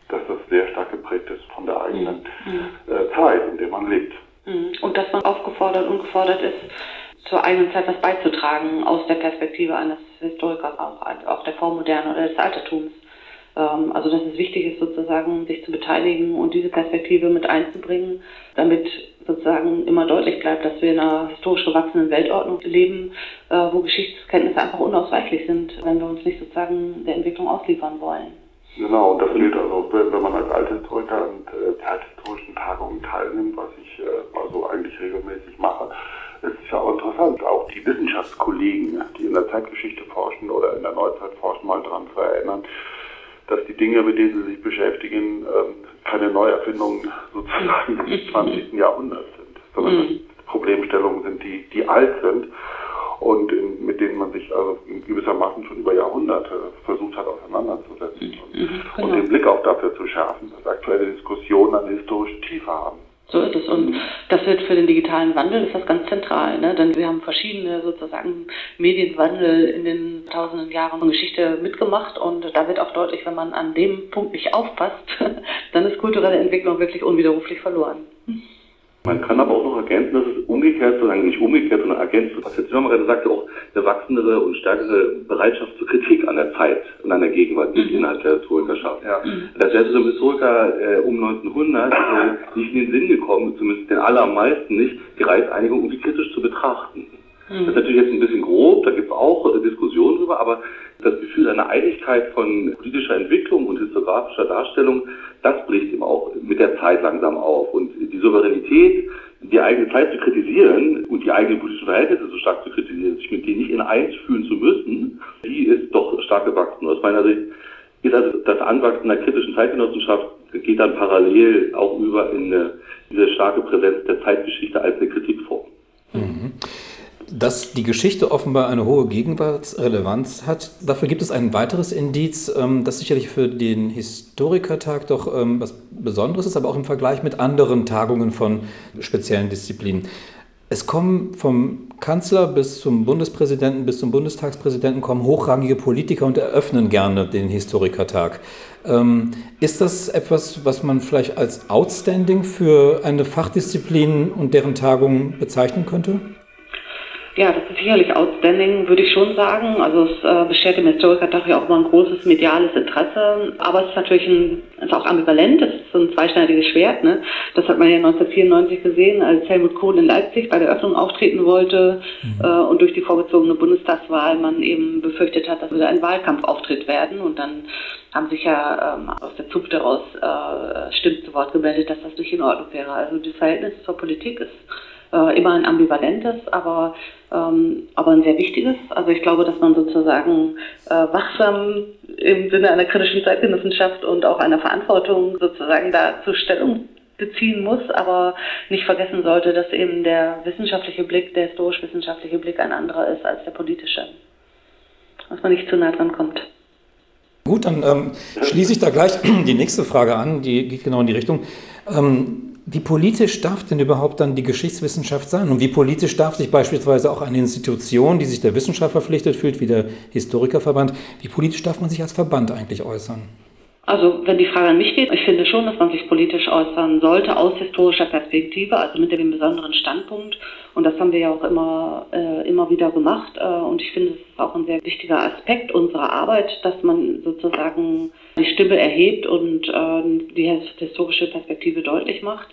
dass das sehr stark geprägt ist von der eigenen mhm. Äh, Zeit, in der man lebt. Mhm. Und dass man aufgefordert und gefordert ist, zur eigenen Zeit was beizutragen aus der Perspektive eines Historikers, auch, auch der Vormoderne oder des Altertums. Ähm, also dass es wichtig ist, sozusagen sich zu beteiligen und diese Perspektive mit einzubringen, damit sozusagen immer deutlich bleibt, dass wir in einer historisch gewachsenen Weltordnung leben, äh, wo Geschichtskenntnisse einfach unausweichlich sind, wenn wir uns nicht sozusagen der Entwicklung ausliefern wollen. Genau, und das gilt also, wenn man als Althistoriker an äh, zeithistorischen Tagungen teilnimmt, was ich äh, also eigentlich regelmäßig mache, es ist ja auch interessant, auch die Wissenschaftskollegen, die in der Zeitgeschichte forschen oder in der Neuzeit forschen, mal daran zu erinnern, dass die Dinge, mit denen sie sich beschäftigen, ähm, keine Neuerfindungen sozusagen des 20. Jahrhunderts sind, sondern mhm. Problemstellungen sind, die, die alt sind und in, mit denen man sich also gewissermaßen schon über Jahrhunderte versucht hat auseinanderzusetzen und, mhm, genau. und den Blick auch dafür zu schärfen, dass aktuelle Diskussionen eine historische Tiefe haben. So ist es. Und das wird für den digitalen Wandel ist das ganz zentral, ne? denn wir haben verschiedene sozusagen Medienwandel in den tausenden Jahren Geschichte mitgemacht und da wird auch deutlich, wenn man an dem Punkt nicht aufpasst, dann ist kulturelle Entwicklung wirklich unwiderruflich verloren. Man kann aber auch noch ergänzen, dass es umgekehrt, sozusagen nicht umgekehrt, sondern ergänzt, was Herr Zimmermann sagte, auch eine wachsendere und stärkere Bereitschaft zur Kritik an der Zeit und an der Gegenwart, die mhm. innerhalb der Historikerschaft. Ja. Mhm. Das wäre so Historiker äh, um 1900 äh, nicht in den Sinn gekommen, zumindest den allermeisten nicht, die Reichseinigung irgendwie kritisch zu betrachten. Mhm. Das ist natürlich jetzt ein bisschen grob, da gibt es auch äh, Diskussionen drüber, aber das Gefühl einer Einigkeit von politischer Entwicklung und historiografischer Darstellung, das bricht eben auch mit der Zeit langsam auf. Und die Souveränität, die eigene Zeit zu kritisieren und die eigenen politischen Verhältnisse so stark zu kritisieren, sich mit denen nicht in eins fühlen zu müssen, die ist doch stark gewachsen. Aus meiner Sicht ist also das Anwachsen der kritischen Zeitgenossenschaft geht dann parallel auch über in eine, diese starke Präsenz der Zeitgeschichte als eine Kritikform. Mhm. Dass die Geschichte offenbar eine hohe Gegenwartsrelevanz hat, dafür gibt es ein weiteres Indiz, ähm, das sicherlich für den Historikertag doch ähm, was Besonderes ist, aber auch im Vergleich mit anderen Tagungen von speziellen Disziplinen. Es kommen vom Kanzler bis zum Bundespräsidenten bis zum Bundestagspräsidenten kommen hochrangige Politiker und eröffnen gerne den Historikertag. Ähm, ist das etwas, was man vielleicht als outstanding für eine Fachdisziplin und deren Tagung bezeichnen könnte? Ja, das ist sicherlich outstanding, würde ich schon sagen. Also es äh, beschert dem Historikertag ja auch immer ein großes mediales Interesse. Aber es ist natürlich ein, ist auch ambivalent, es ist so ein zweischneidiges Schwert. Ne? Das hat man ja 1994 gesehen, als Helmut Kohl in Leipzig bei der Öffnung auftreten wollte mhm. äh, und durch die vorgezogene Bundestagswahl man eben befürchtet hat, dass wieder ein Wahlkampfauftritt werden. Und dann haben sich ja ähm, aus der Zunft heraus äh, Stimmen zu Wort gemeldet, dass das nicht in Ordnung wäre. Also das Verhältnis zur Politik ist äh, immer ein ambivalentes, aber, ähm, aber ein sehr wichtiges. Also ich glaube, dass man sozusagen äh, wachsam im Sinne einer kritischen Zeitgenossenschaft und auch einer Verantwortung sozusagen dazu Stellung beziehen muss, aber nicht vergessen sollte, dass eben der wissenschaftliche Blick, der historisch-wissenschaftliche Blick ein anderer ist als der politische. Dass man nicht zu nah dran kommt. Gut, dann ähm, schließe ich da gleich die nächste Frage an, die geht genau in die Richtung. Ähm, wie politisch darf denn überhaupt dann die Geschichtswissenschaft sein? Und wie politisch darf sich beispielsweise auch eine Institution, die sich der Wissenschaft verpflichtet fühlt, wie der Historikerverband, wie politisch darf man sich als Verband eigentlich äußern? Also wenn die Frage an mich geht, ich finde schon, dass man sich politisch äußern sollte aus historischer Perspektive, also mit dem besonderen Standpunkt. Und das haben wir ja auch immer, äh, immer wieder gemacht. Äh, und ich finde, es ist auch ein sehr wichtiger Aspekt unserer Arbeit, dass man sozusagen die Stimme erhebt und äh, die historische Perspektive deutlich macht.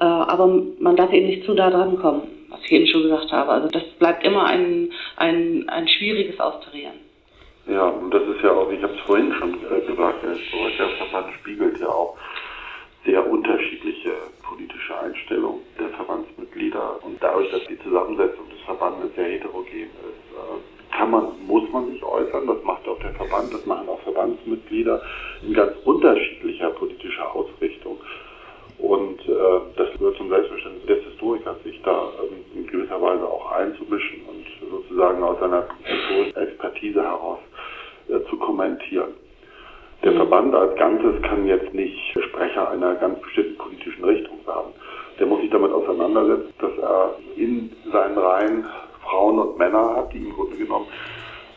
Äh, aber man darf eben nicht zu nah dran kommen, was ich eben schon gesagt habe. Also das bleibt immer ein, ein, ein schwieriges Austarieren. Ja, und das ist ja auch, ich habe es vorhin schon äh, gesagt, der Historikerverband spiegelt ja auch sehr unterschiedliche politische Einstellungen der Verbandsmitglieder. Und dadurch, dass die Zusammensetzung des Verbandes sehr heterogen ist, äh, kann man, muss man sich äußern. Das macht auch der Verband, das machen auch Verbandsmitglieder in ganz unterschiedlicher politischer Ausrichtung. Und äh, das gehört zum Selbstverständnis des Historikers, sich da ähm, in gewisser Weise auch einzumischen und sozusagen aus seiner historischen Expertise heraus äh, zu kommentieren. Der Verband als Ganzes kann jetzt nicht Sprecher einer ganz bestimmten politischen Richtung werden. Der muss sich damit auseinandersetzen, dass er in seinen Reihen Frauen und Männer hat, die im Grunde genommen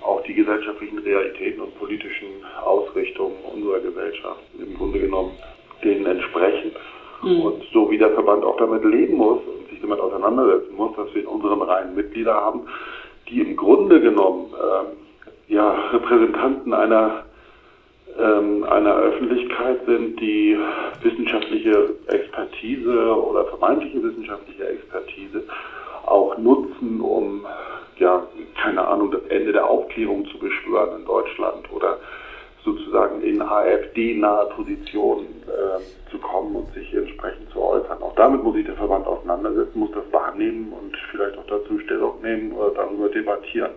auch die gesellschaftlichen Realitäten und politischen Ausrichtungen unserer Gesellschaft im Grunde genommen denen entsprechen. Mhm. Und so wie der Verband auch damit leben muss und sich damit auseinandersetzen muss, dass wir in unseren Reihen Mitglieder haben, die im Grunde genommen ähm, ja, Repräsentanten einer, ähm, einer Öffentlichkeit sind, die wissenschaftliche Expertise oder vermeintliche wissenschaftliche Expertise auch nutzen, um, ja, keine Ahnung, das Ende der Aufklärung zu beschwören in Deutschland oder sozusagen in AfD-nahe Positionen äh, zu kommen und sich entsprechend zu äußern. Auch damit muss sich der Verband auseinandersetzen, muss das wahrnehmen und vielleicht auch dazu Stellung nehmen oder darüber debattieren.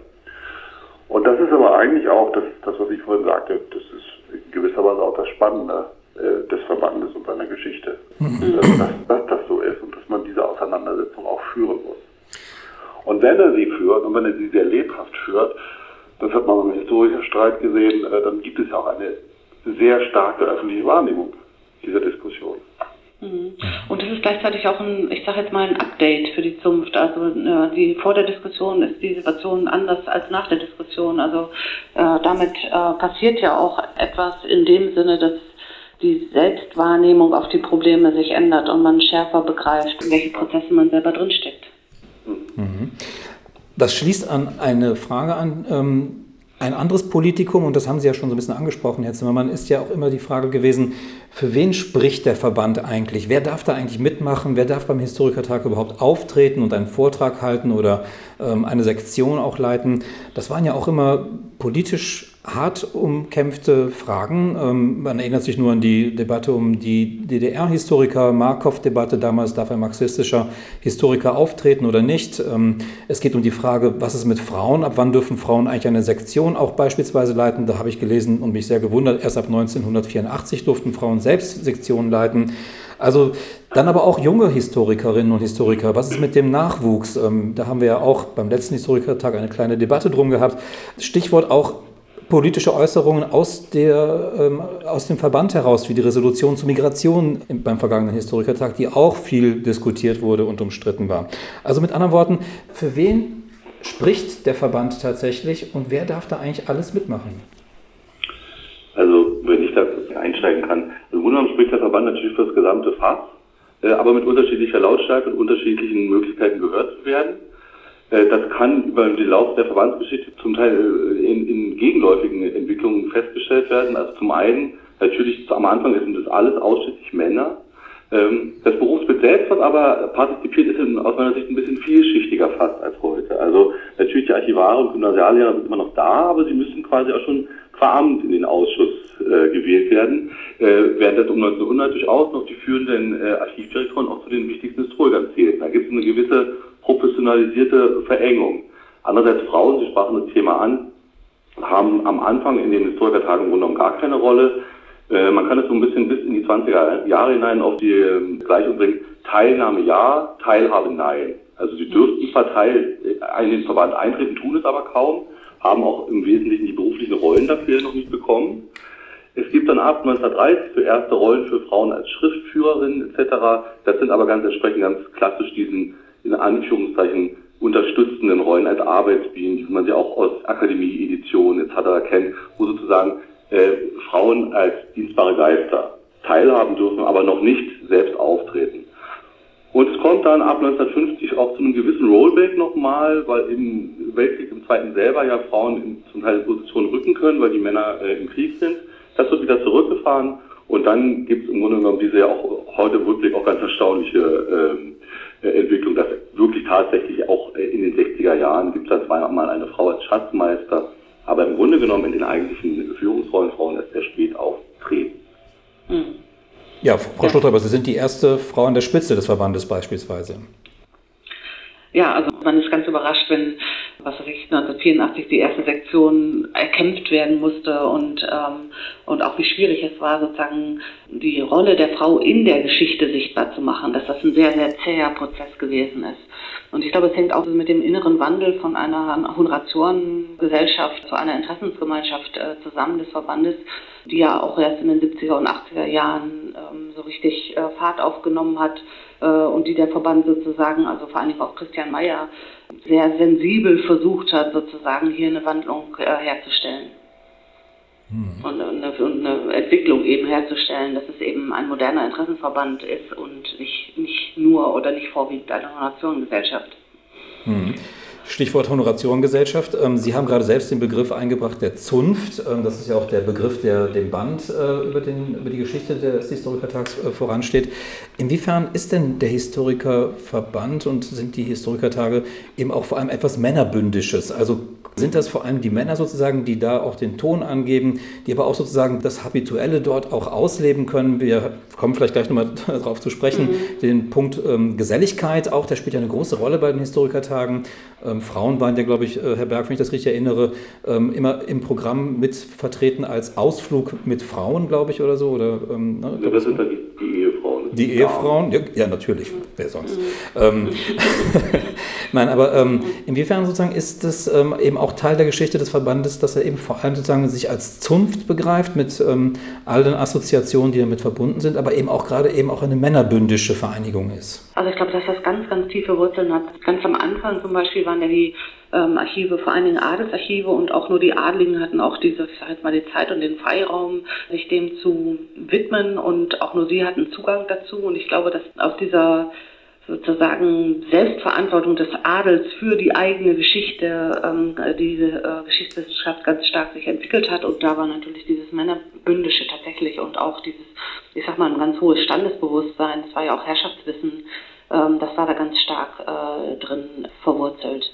Und das ist aber eigentlich auch das, das was ich vorhin sagte, das ist in gewisser Weise auch das Spannende äh, des Verbandes und seiner Geschichte, mhm. dass, dass, dass, das so ist und dass man diese Auseinandersetzung auch führen muss. Und wenn er sie führt und wenn er sie sehr lebhaft führt, das hat man im Historikerstreit gesehen, äh, dann gibt es auch eine sehr starke öffentliche Wahrnehmung dieser Diskussion. Mhm. Und das ist gleichzeitig auch ein, ich sage jetzt mal, ein Update für die Zunft. Also äh, die, vor der Diskussion ist die Situation anders als nach der Diskussion. Also äh, damit äh, passiert ja auch etwas in dem Sinne, dass die Selbstwahrnehmung auf die Probleme sich ändert und man schärfer begreift, in welche Prozesse man selber drinsteckt. Mhm. Das schließt an eine Frage an. Ähm ein anderes Politikum, und das haben Sie ja schon so ein bisschen angesprochen, Herr Zimmermann, ist ja auch immer die Frage gewesen, für wen spricht der Verband eigentlich? Wer darf da eigentlich mitmachen? Wer darf beim Historikertag überhaupt auftreten und einen Vortrag halten oder eine Sektion auch leiten? Das waren ja auch immer politisch hart umkämpfte Fragen. Ähm, man erinnert sich nur an die Debatte um die DDR-Historiker, Markov-Debatte damals, darf ein marxistischer Historiker auftreten oder nicht. Ähm, es geht um die Frage, was ist mit Frauen, ab wann dürfen Frauen eigentlich eine Sektion auch beispielsweise leiten. Da habe ich gelesen und mich sehr gewundert, erst ab 1984 durften Frauen selbst Sektionen leiten. Also dann aber auch junge Historikerinnen und Historiker. Was ist mit dem Nachwuchs? Ähm, da haben wir ja auch beim letzten Historikertag eine kleine Debatte drum gehabt. Stichwort auch politische Äußerungen aus, der, ähm, aus dem Verband heraus, wie die Resolution zur Migration beim vergangenen Historikertag, die auch viel diskutiert wurde und umstritten war. Also mit anderen Worten, für wen spricht der Verband tatsächlich und wer darf da eigentlich alles mitmachen? Also, wenn ich da einsteigen kann. Grunde genommen spricht der Verband natürlich für das gesamte Fass, äh, aber mit unterschiedlicher Lautstärke und unterschiedlichen Möglichkeiten gehört zu werden. Äh, das kann über den Lauf der Verbandsgeschichte zum Teil äh, in, in gegenläufigen Entwicklungen festgestellt werden. Also zum einen, natürlich am Anfang sind das alles ausschließlich Männer. Ähm, das Berufsbild selbst, was aber partizipiert, ist aus meiner Sicht ein bisschen vielschichtiger fast als heute. Also natürlich die Archivare und Gymnasiallehrer sind immer noch da, aber sie müssen quasi auch schon verarmt in den Ausschuss äh, gewählt werden, äh, während das um 1900 durchaus noch die führenden äh, Archivdirektoren auch zu den wichtigsten Historikern zählten. Da gibt es eine gewisse professionalisierte Verengung. Andererseits Frauen, Sie sprachen das Thema an, haben am Anfang in den Historikertagen im Grunde genommen gar keine Rolle. Äh, man kann es so ein bisschen bis in die 20er Jahre hinein auf die äh, Gleichung bringen. Teilnahme ja, Teilhabe nein. Also sie dürften zwar Teil in den Verband eintreten, tun es aber kaum, haben auch im Wesentlichen die beruflichen Rollen dafür noch nicht bekommen. Es gibt dann ab 1930 so erste Rollen für Frauen als Schriftführerin etc. Das sind aber ganz entsprechend ganz klassisch diesen in Anführungszeichen unterstützenden Rollen als Arbeitsbienen, wie man sie auch aus Akademie-Editionen etc. kennt, wo sozusagen äh, Frauen als dienstbare Geister teilhaben dürfen, aber noch nicht selbst auftreten. Und es kommt dann ab 1950 auch zu einem gewissen Rollback nochmal, weil im Weltkrieg im Zweiten selber ja Frauen in zum Teil Positionen rücken können, weil die Männer äh, im Krieg sind. Das wird wieder zurückgefahren und dann gibt es im Grunde genommen diese ja auch heute Rückblick auch ganz erstaunliche ähm, äh, Entwicklung, dass wirklich tatsächlich auch äh, in den 60er Jahren gibt es dann zweimal eine Frau als Schatzmeister, aber im Grunde genommen in den eigentlichen Führungsrollen Frauen erst sehr spät auftreten. Hm. Ja, Frau ja. Sie sind die erste Frau an der Spitze des Verbandes beispielsweise. Ja, also man ist ganz überrascht, wenn, was weiß ich, 1984 die erste Sektion erkämpft werden musste und, ähm, und auch wie schwierig es war, sozusagen die Rolle der Frau in der Geschichte sichtbar zu machen, dass das ein sehr, sehr zäher Prozess gewesen ist. Und ich glaube, es hängt auch mit dem inneren Wandel von einer Honoratiorengesellschaft zu einer Interessensgemeinschaft äh, zusammen des Verbandes, die ja auch erst in den 70er und 80er Jahren ähm, so richtig äh, Fahrt aufgenommen hat äh, und die der Verband sozusagen, also vor allen Dingen auch Christian Mayer, sehr sensibel versucht hat, sozusagen hier eine Wandlung äh, herzustellen. Hm. Und, eine, und, eine, Entwicklung eben herzustellen, dass es eben ein moderner Interessenverband ist und nicht, nicht nur oder nicht vorwiegend eine Nationengesellschaft. Hm. Stichwort Honoratiorengesellschaft. Ähm, Sie haben gerade selbst den Begriff eingebracht der Zunft. Ähm, das ist ja auch der Begriff, der dem Band äh, über, den, über die Geschichte des Historikertags äh, voransteht. Inwiefern ist denn der Historikerverband und sind die Historikertage eben auch vor allem etwas Männerbündisches? Also sind das vor allem die Männer sozusagen, die da auch den Ton angeben, die aber auch sozusagen das Habituelle dort auch ausleben können? Wir kommen vielleicht gleich nochmal darauf zu sprechen. Mhm. Den Punkt ähm, Geselligkeit auch, der spielt ja eine große Rolle bei den Historikertagen. Ähm, Frauen waren ja, glaube ich, äh, Herr Berg, wenn ich das richtig erinnere, ähm, immer im Programm mit vertreten als Ausflug mit Frauen, glaube ich, oder so. Oder, ähm, ne, ja, das sind dann die, die Ehefrauen. Die Ehefrauen, ja, ja, natürlich, wer sonst. Mhm. Nein, aber ähm, inwiefern sozusagen ist das ähm, eben auch Teil der Geschichte des Verbandes, dass er eben vor allem sozusagen sich als Zunft begreift mit ähm, all den Assoziationen, die damit verbunden sind, aber eben auch gerade eben auch eine männerbündische Vereinigung ist? Also ich glaube, dass das ganz, ganz tiefe Wurzeln hat. Ganz am Anfang zum Beispiel waren ja die ähm, Archive, vor allen Dingen Adelsarchive und auch nur die Adligen hatten auch diese, ich mal, die Zeit und den Freiraum, sich dem zu widmen und auch nur sie hatten Zugang dazu und ich glaube, dass aus dieser sozusagen Selbstverantwortung des Adels für die eigene Geschichte, ähm, diese äh, Geschichtswissenschaft ganz stark sich entwickelt hat. Und da war natürlich dieses Männerbündische tatsächlich und auch dieses, ich sag mal, ein ganz hohes Standesbewusstsein, das war ja auch Herrschaftswissen, ähm, das war da ganz stark äh, drin verwurzelt.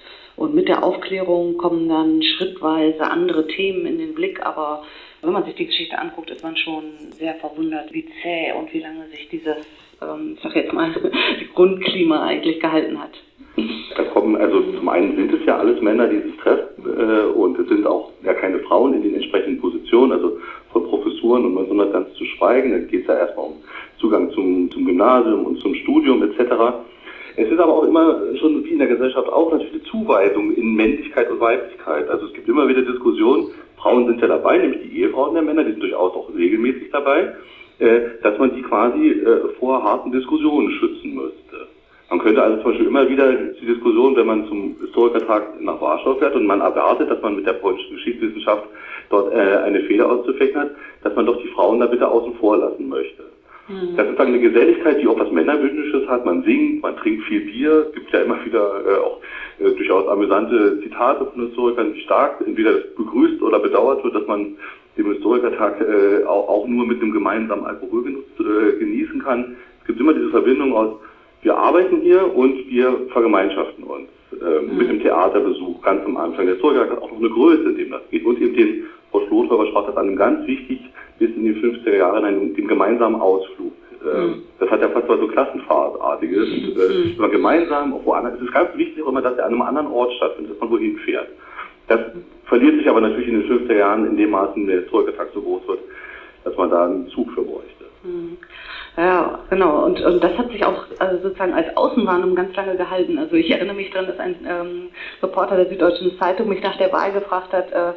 Und mit der Aufklärung kommen dann schrittweise andere Themen in den Blick, aber wenn man sich die Geschichte anguckt, ist man schon sehr verwundert, wie zäh und wie lange sich dieses ähm, sag jetzt mal, Grundklima eigentlich gehalten hat. Da kommen, also zum einen sind es ja alles Männer, die sich treffen äh, und es sind auch ja keine Frauen in den entsprechenden Positionen, also von Professuren und 1900 ganz zu schweigen. Dann geht es ja erstmal um Zugang zum, zum Gymnasium und zum Studium etc. Es ist aber auch immer schon wie in der Gesellschaft auch natürlich Zuweisung in Männlichkeit und Weiblichkeit. Also es gibt immer wieder Diskussionen, Frauen sind ja dabei, nämlich die Ehefrauen der Männer, die sind durchaus auch regelmäßig dabei, äh, dass man die quasi äh, vor harten Diskussionen schützen müsste. Man könnte also zum Beispiel immer wieder die Diskussion, wenn man zum Historikertag nach Warschau fährt und man erwartet, dass man mit der polnischen Geschichtswissenschaft dort äh, eine Fehler auszufechten hat, dass man doch die Frauen da bitte außen vor lassen möchte. Mhm. Das ist sozusagen eine Geselligkeit, die auch was Männerbündnisches hat. Man singt, man trinkt viel Bier. Es gibt ja immer wieder äh, auch äh, durchaus amüsante Zitate von Historikern, wie stark entweder begrüßt oder bedauert wird, dass man den Historikertag äh, auch, auch nur mit einem gemeinsamen Alkoholgenuss äh, genießen kann. Es gibt immer diese Verbindung aus wir arbeiten hier und wir vergemeinschaften uns äh, mhm. mit dem Theaterbesuch ganz am Anfang. Der Historiker hat auch noch eine Größe, in dem das geht. Und eben den, Frau Schloträuber sprach das an, ganz wichtig, bis in die 50er Jahre, in dem gemeinsamen Ausflug. Mhm. Das hat ja fast was so Klassenfahrtartiges. Mhm. gemeinsam, auch woanders. Es ist ganz wichtig, auch immer, dass er an einem anderen Ort stattfindet, dass man wohin fährt. Das verliert sich aber natürlich in den 50er Jahren in dem Maßen, der Historikertag so groß wird, dass man da einen Zug für bräuchte. Mhm. Ja, genau. Und, und das hat sich auch also sozusagen als Außenwarnung ganz lange gehalten. Also ich erinnere mich daran, dass ein ähm, Reporter der Süddeutschen Zeitung mich nach der Wahl gefragt hat, äh,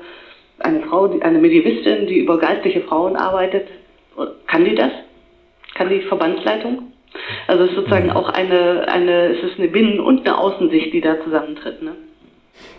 eine Frau, eine Medievistin, die über geistliche Frauen arbeitet, kann die das? Kann die Verbandsleitung? Also es ist sozusagen mhm. auch eine, eine, es ist eine Binnen- und eine Außensicht, die da zusammentritt. Ne?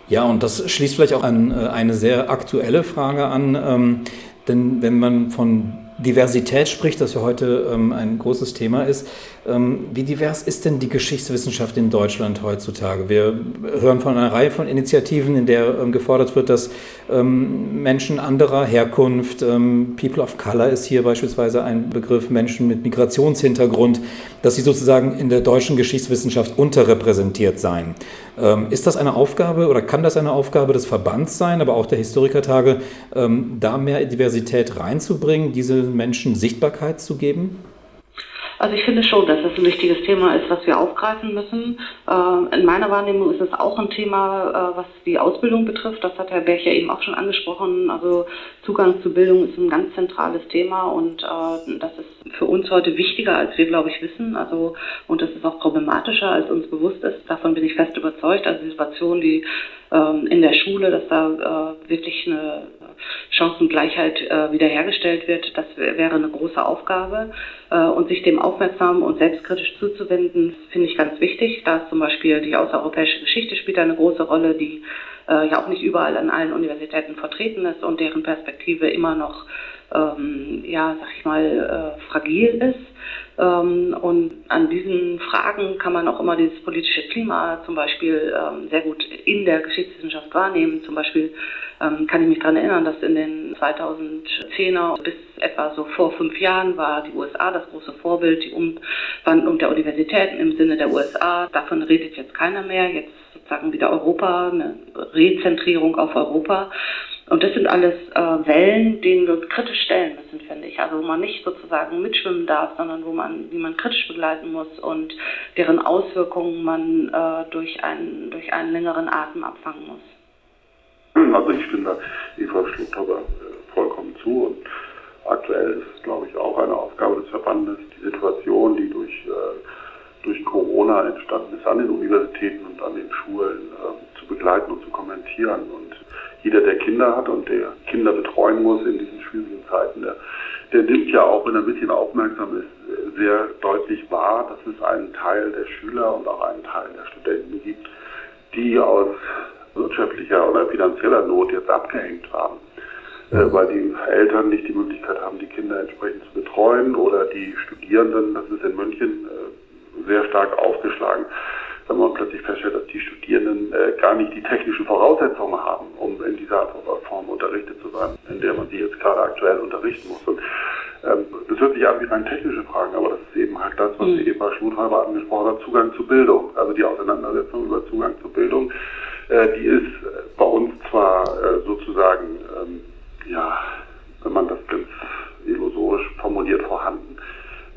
Ja, und das schließt vielleicht auch an äh, eine sehr aktuelle Frage an. Ähm, denn wenn man von Diversität spricht, das ja heute ähm, ein großes Thema ist. Ähm, wie divers ist denn die Geschichtswissenschaft in Deutschland heutzutage? Wir hören von einer Reihe von Initiativen, in der ähm, gefordert wird, dass ähm, Menschen anderer Herkunft, ähm, People of Color ist hier beispielsweise ein Begriff, Menschen mit Migrationshintergrund, dass sie sozusagen in der deutschen Geschichtswissenschaft unterrepräsentiert seien. Ähm, ist das eine Aufgabe oder kann das eine Aufgabe des Verbands sein, aber auch der Historikertage, da mehr Diversität reinzubringen, diese Menschen Sichtbarkeit zu geben? Also ich finde schon, dass es ein wichtiges Thema ist, was wir aufgreifen müssen. Äh, in meiner Wahrnehmung ist es auch ein Thema, äh, was die Ausbildung betrifft. Das hat Herr Berch eben auch schon angesprochen. Also Zugang zu Bildung ist ein ganz zentrales Thema und äh, das ist für uns heute wichtiger, als wir, glaube ich, wissen. Also und das ist auch problematischer, als uns bewusst ist. Davon bin ich fest überzeugt. Also die Situation, die ähm, in der Schule, dass da wirklich eine Chancengleichheit äh, wiederhergestellt wird. Das wäre eine große Aufgabe. Äh, und sich dem aufmerksam und selbstkritisch zuzuwenden, finde ich ganz wichtig. Da ist zum Beispiel die außereuropäische Geschichte spielt eine große Rolle, die äh, ja auch nicht überall an allen Universitäten vertreten ist und deren Perspektive immer noch, ähm, ja, sag ich mal, äh, fragil ist. Ähm, und an diesen Fragen kann man auch immer dieses politische Klima zum Beispiel ähm, sehr gut in der Geschichtswissenschaft wahrnehmen. Zum Beispiel ähm, kann ich mich daran erinnern, dass in den 2010er bis etwa so vor fünf Jahren war die USA das große Vorbild, die Umwandlung der Universitäten im Sinne der USA. Davon redet jetzt keiner mehr. Jetzt sozusagen wieder Europa, eine Rezentrierung auf Europa. Und das sind alles äh, Wellen, denen wir kritisch stellen müssen, finde ich. Also wo man nicht sozusagen mitschwimmen darf, sondern wo man, die man kritisch begleiten muss und deren Auswirkungen man äh, durch, einen, durch einen längeren Atem abfangen muss. Also ich stimme Eva Schlugtauber äh, vollkommen zu und aktuell ist es, glaube ich, auch eine Aufgabe des Verbandes, die Situation, die durch, äh, durch Corona entstanden ist, an den Universitäten und an den Schulen äh, zu begleiten und zu kommentieren und jeder, der Kinder hat und der Kinder betreuen muss in diesen schwierigen Zeiten, der, der nimmt ja auch, wenn er ein bisschen aufmerksam ist, sehr deutlich wahr, dass es einen Teil der Schüler und auch einen Teil der Studenten gibt, die aus wirtschaftlicher oder finanzieller Not jetzt abgehängt waren, äh, weil die Eltern nicht die Möglichkeit haben, die Kinder entsprechend zu betreuen oder die Studierenden, das ist in München äh, sehr stark aufgeschlagen, wenn man plötzlich feststellt, dass die Studierenden äh, gar nicht die technischen Voraussetzungen haben, um in dieser Form unterrichtet zu sein, in der man sie jetzt gerade aktuell unterrichten muss. Und ähm, das hört sich an wie rein technische Fragen, aber das ist eben halt das, was mhm. die Eva Schultreiber angesprochen hat, Zugang zu Bildung. Also die Auseinandersetzung über Zugang zu Bildung, äh, die ist bei uns zwar äh, sozusagen, ähm, ja, wenn man das ganz illusorisch formuliert, vorhanden,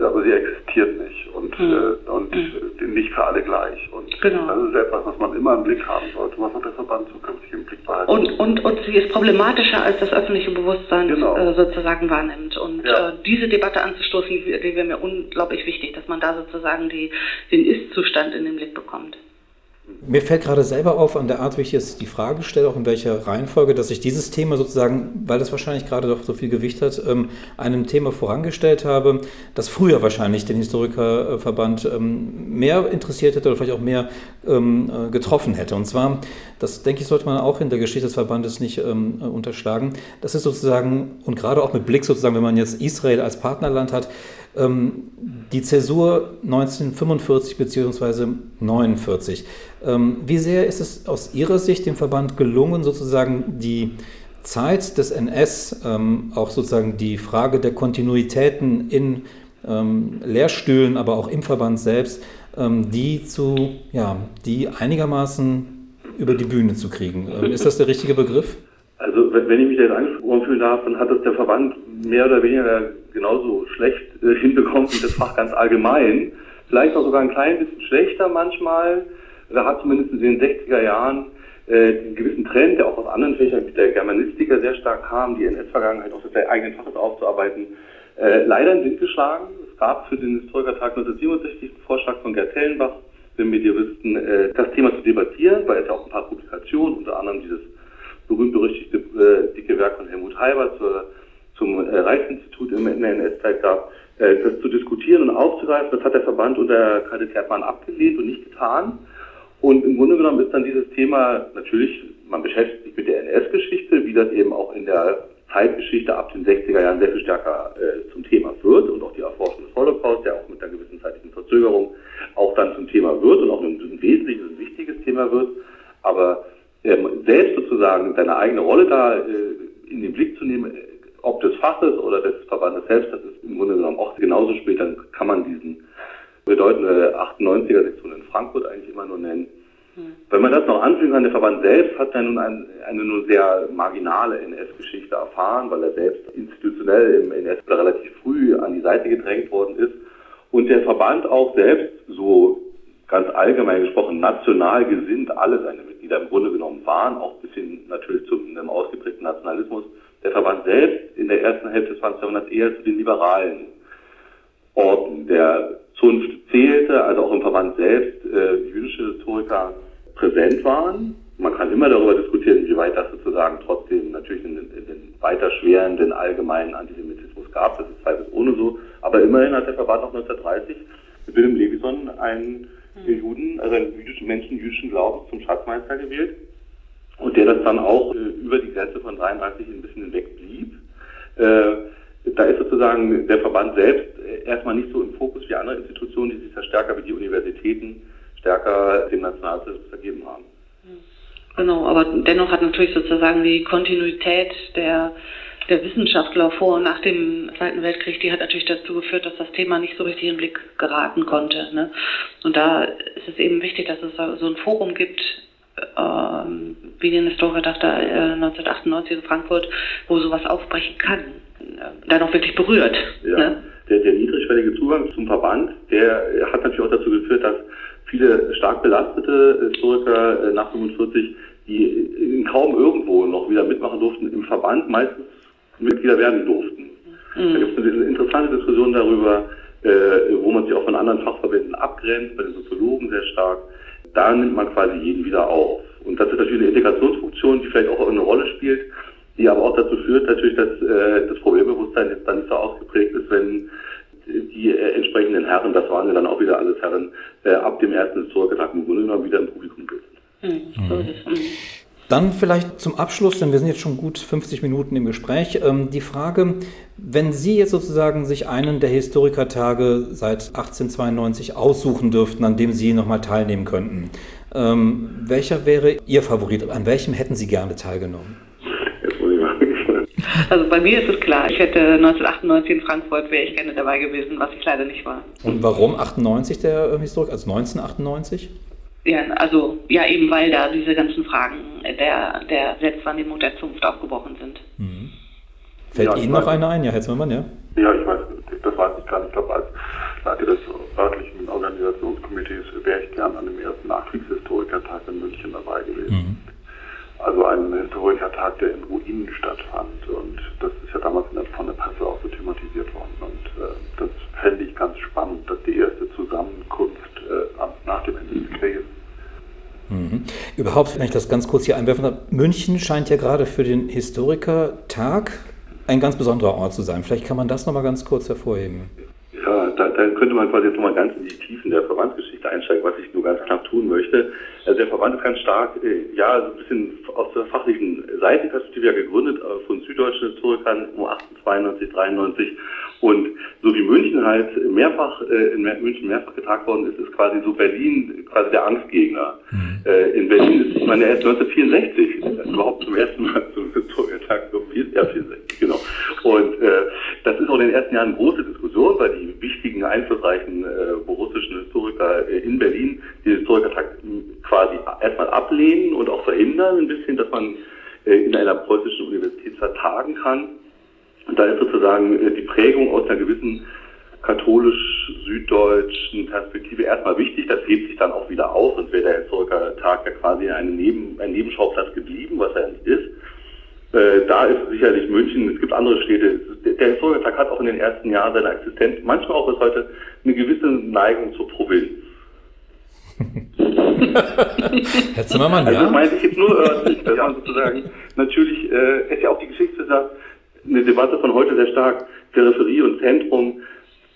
aber sie existiert nicht und, mhm. äh, und mhm. nicht für alle gleich. Und genau. das ist etwas, was man immer im Blick haben sollte, was auch der Verband zukünftig im Blick behalten und, und, und sie ist problematischer, als das öffentliche Bewusstsein genau. äh, sozusagen wahrnimmt. Und ja. äh, diese Debatte anzustoßen, die, die wäre mir unglaublich wichtig, dass man da sozusagen die, den Ist-Zustand in den Blick bekommt. Mir fällt gerade selber auf an der Art, wie ich jetzt die Frage stelle, auch in welcher Reihenfolge, dass ich dieses Thema sozusagen, weil das wahrscheinlich gerade doch so viel Gewicht hat, ähm, einem Thema vorangestellt habe, das früher wahrscheinlich den Historikerverband ähm, mehr interessiert hätte oder vielleicht auch mehr ähm, äh, getroffen hätte. Und zwar, das denke ich, sollte man auch in der Geschichte des Verbandes nicht unterschlagen. Das ist sozusagen, und gerade auch mit Blick sozusagen, wenn man jetzt Israel als Partnerland hat, die Zäsur 1945 bzw. 49. Wie sehr ist es aus Ihrer Sicht dem Verband gelungen, sozusagen die Zeit des NS, ähm, auch sozusagen die Frage der Kontinuitäten in ähm, Lehrstühlen, aber auch im Verband selbst, die zu, ja, die einigermaßen über die Bühne zu kriegen. ist das der richtige Begriff? Also wenn ich mich da jetzt angesprochen fühlen darf, dann hat es der Verband mehr oder weniger genauso schlecht äh, hinbekommen wie das Fach ganz allgemein. Vielleicht auch sogar ein klein bisschen schlechter manchmal. Da hat zumindest in den 60er Jahren äh, einen gewissen Trend, der auch aus anderen Fächern wie der Germanistiker sehr stark kam, die NS-Vergangenheit auch des eigenen Faches aufzuarbeiten, äh, leider in den Wind geschlagen. Es gab für den Historikertag 1967 einen Vorschlag von Gerd Tellenbach, dem Medievisten, äh, das Thema zu debattieren, weil es ja auch ein paar Publikationen, unter anderem dieses berühmt-berüchtigte äh, dicke Werk von Helmut Halber zur zum äh, Reichsinstitut in der NS-Zeit gab, äh, das zu diskutieren und aufzugreifen. Das hat der Verband unter Kalte Kertmann abgelehnt und nicht getan. Und im Grunde genommen ist dann dieses Thema natürlich, man beschäftigt sich mit der NS-Geschichte, wie das eben auch in der Zeitgeschichte ab den 60er Jahren sehr viel stärker äh, zum Thema wird und auch die Erforschung des Holocaust, der auch mit einer gewissen zeitlichen Verzögerung auch dann zum Thema wird und auch ein, ein wesentliches und wichtiges Thema wird. Aber selbst sozusagen seine eigene Rolle da äh, in den Blick zu nehmen, ob des Faches oder des Verbandes selbst, das ist im Grunde genommen auch genauso spät, dann kann man diesen bedeutende 98er Sektion in Frankfurt eigentlich immer nur nennen. Mhm. Wenn man das noch anfügen kann, der Verband selbst hat ja nun ein, eine nur sehr marginale NS-Geschichte erfahren, weil er selbst institutionell im NS relativ früh an die Seite gedrängt worden ist. Und der Verband auch selbst, so ganz allgemein gesprochen, national gesinnt, alle seine Mitglieder im Grunde genommen waren, auch bis hin natürlich zu einem ausgeprägten Nationalismus, der Verband selbst in der ersten Hälfte des 20. Jahrhunderts eher zu den liberalen Orten der Zunft zählte, also auch im Verband selbst äh, jüdische Historiker präsent waren. Man kann immer darüber diskutieren, wie weit das sozusagen trotzdem natürlich in, in den weiter schwerenden allgemeinen Antisemitismus gab. Das ist zweifelsohne so. Aber immerhin hat der Verband auch 1930 mit Wilhelm Levison einen mhm. Juden, also einen jüdischen Menschen jüdischen Glaubens zum Schatzmeister gewählt und der das dann auch äh, über die Grenze von 33 ein bisschen hinweg blieb. Äh, da ist sozusagen der Verband selbst äh, erstmal nicht so im Fokus wie andere Institutionen, die sich da stärker wie die Universitäten stärker dem Nationalsozialismus vergeben haben. Genau, aber dennoch hat natürlich sozusagen die Kontinuität der der Wissenschaftler vor und nach dem Zweiten Weltkrieg, die hat natürlich dazu geführt, dass das Thema nicht so richtig in den Blick geraten konnte. Ne? Und da ist es eben wichtig, dass es so ein Forum gibt, ähm, Medienhistoriker äh, 1998 in Frankfurt, wo sowas aufbrechen kann, äh, dann auch wirklich berührt. Ja. Ne? Der, der niedrigschwellige Zugang zum Verband, der hat natürlich auch dazu geführt, dass viele stark belastete Historiker äh, nach 45, die kaum irgendwo noch wieder mitmachen durften, im Verband meistens Mitglieder werden durften. Mhm. Da gibt es eine interessante Diskussion darüber, äh, wo man sich auch von anderen Fachverbänden abgrenzt, bei den Soziologen sehr stark da nimmt man quasi jeden wieder auf. Und das ist natürlich eine Integrationsfunktion, die vielleicht auch eine Rolle spielt, die aber auch dazu führt, natürlich, dass äh, das Problembewusstsein jetzt dann nicht so ausgeprägt ist, wenn die äh, entsprechenden Herren, das waren ja dann auch wieder alles Herren, äh, ab dem ersten Historikertag im Grunde genommen wieder im Publikum sitzen. Mhm. Dann vielleicht zum Abschluss, denn wir sind jetzt schon gut 50 Minuten im Gespräch, ähm, die Frage, wenn Sie jetzt sozusagen sich einen der Historikertage seit 1892 aussuchen dürften, an dem Sie nochmal teilnehmen könnten, ähm, welcher wäre Ihr Favorit? An welchem hätten Sie gerne teilgenommen? Also bei mir ist es klar, ich hätte 1998 in Frankfurt, wäre ich gerne dabei gewesen, was ich leider nicht war. Und warum 98 der äh, Historiker, also 1998? Ja, also ja eben weil da diese ganzen Fragen der, der Selbstwahrnehmung der Zunft aufgebrochen sind. Mhm. Fällt ja, Ihnen noch eine ein, ja, Herr Zimmermann, ja? Ja, ich weiß, das weiß ich gar nicht. Ich glaube, als Leiter des örtlichen Organisationskomitees wäre ich gern an dem ersten Nachkriegshistorikertag in München dabei gewesen. Mhm. Also ein Historikertag, der in Ruinen stattfand. Und das ist ja damals von der Presse auch so thematisiert worden. Und äh, das fände ich ganz spannend, dass die erste Zusammenkunft äh, nach dem Ende des Krieges Mhm. Überhaupt, wenn ich das ganz kurz hier einwerfen darf, München scheint ja gerade für den Historikertag ein ganz besonderer Ort zu sein. Vielleicht kann man das nochmal ganz kurz hervorheben. Ja, da, da könnte man quasi jetzt nochmal ganz in die Tiefen der Verbandsgeschichte einsteigen, was ich nur ganz knapp tun möchte. Also der Verband ist ganz stark, äh, ja, so ein bisschen aus der fachlichen Seitenperspektive ja gegründet äh, von süddeutschen Historikern um 1892, 93 und so wie München halt mehrfach äh, in München mehrfach getagt worden ist, ist quasi so Berlin quasi der Angstgegner. Mhm. Äh, in Berlin ist, ich meine, erst 1964 äh, überhaupt zum ersten Mal zum Historikertag, so viel, ja 64, genau. Und äh, das ist auch in den ersten Jahren eine große Diskussion, weil die wichtigen, einflussreichen äh, russischen Historiker äh, in Berlin den Historikertag quasi erstmal ablehnen und auch verhindern ein bisschen, dass man äh, in einer preußischen Universität vertagen kann. Und da ist sozusagen äh, die Prägung aus einer gewissen katholisch-süddeutschen Perspektive erstmal wichtig. Das hebt sich dann auch wieder auf, sonst wäre der Historikertag ja quasi eine Neben, ein Nebenschauplatz geblieben, was er nicht ist. Äh, da ist sicherlich München, es gibt andere Städte. Der Historikertag hat auch in den ersten Jahren seiner Existenz, manchmal auch bis heute, eine gewisse Neigung zur Provinz. Herr Zimmermann, also ja? Das meinte ich jetzt nur örtlich, dass man sozusagen, natürlich äh, ist ja auch die Geschichte sagt, eine Debatte von heute sehr stark, Peripherie und Zentrum.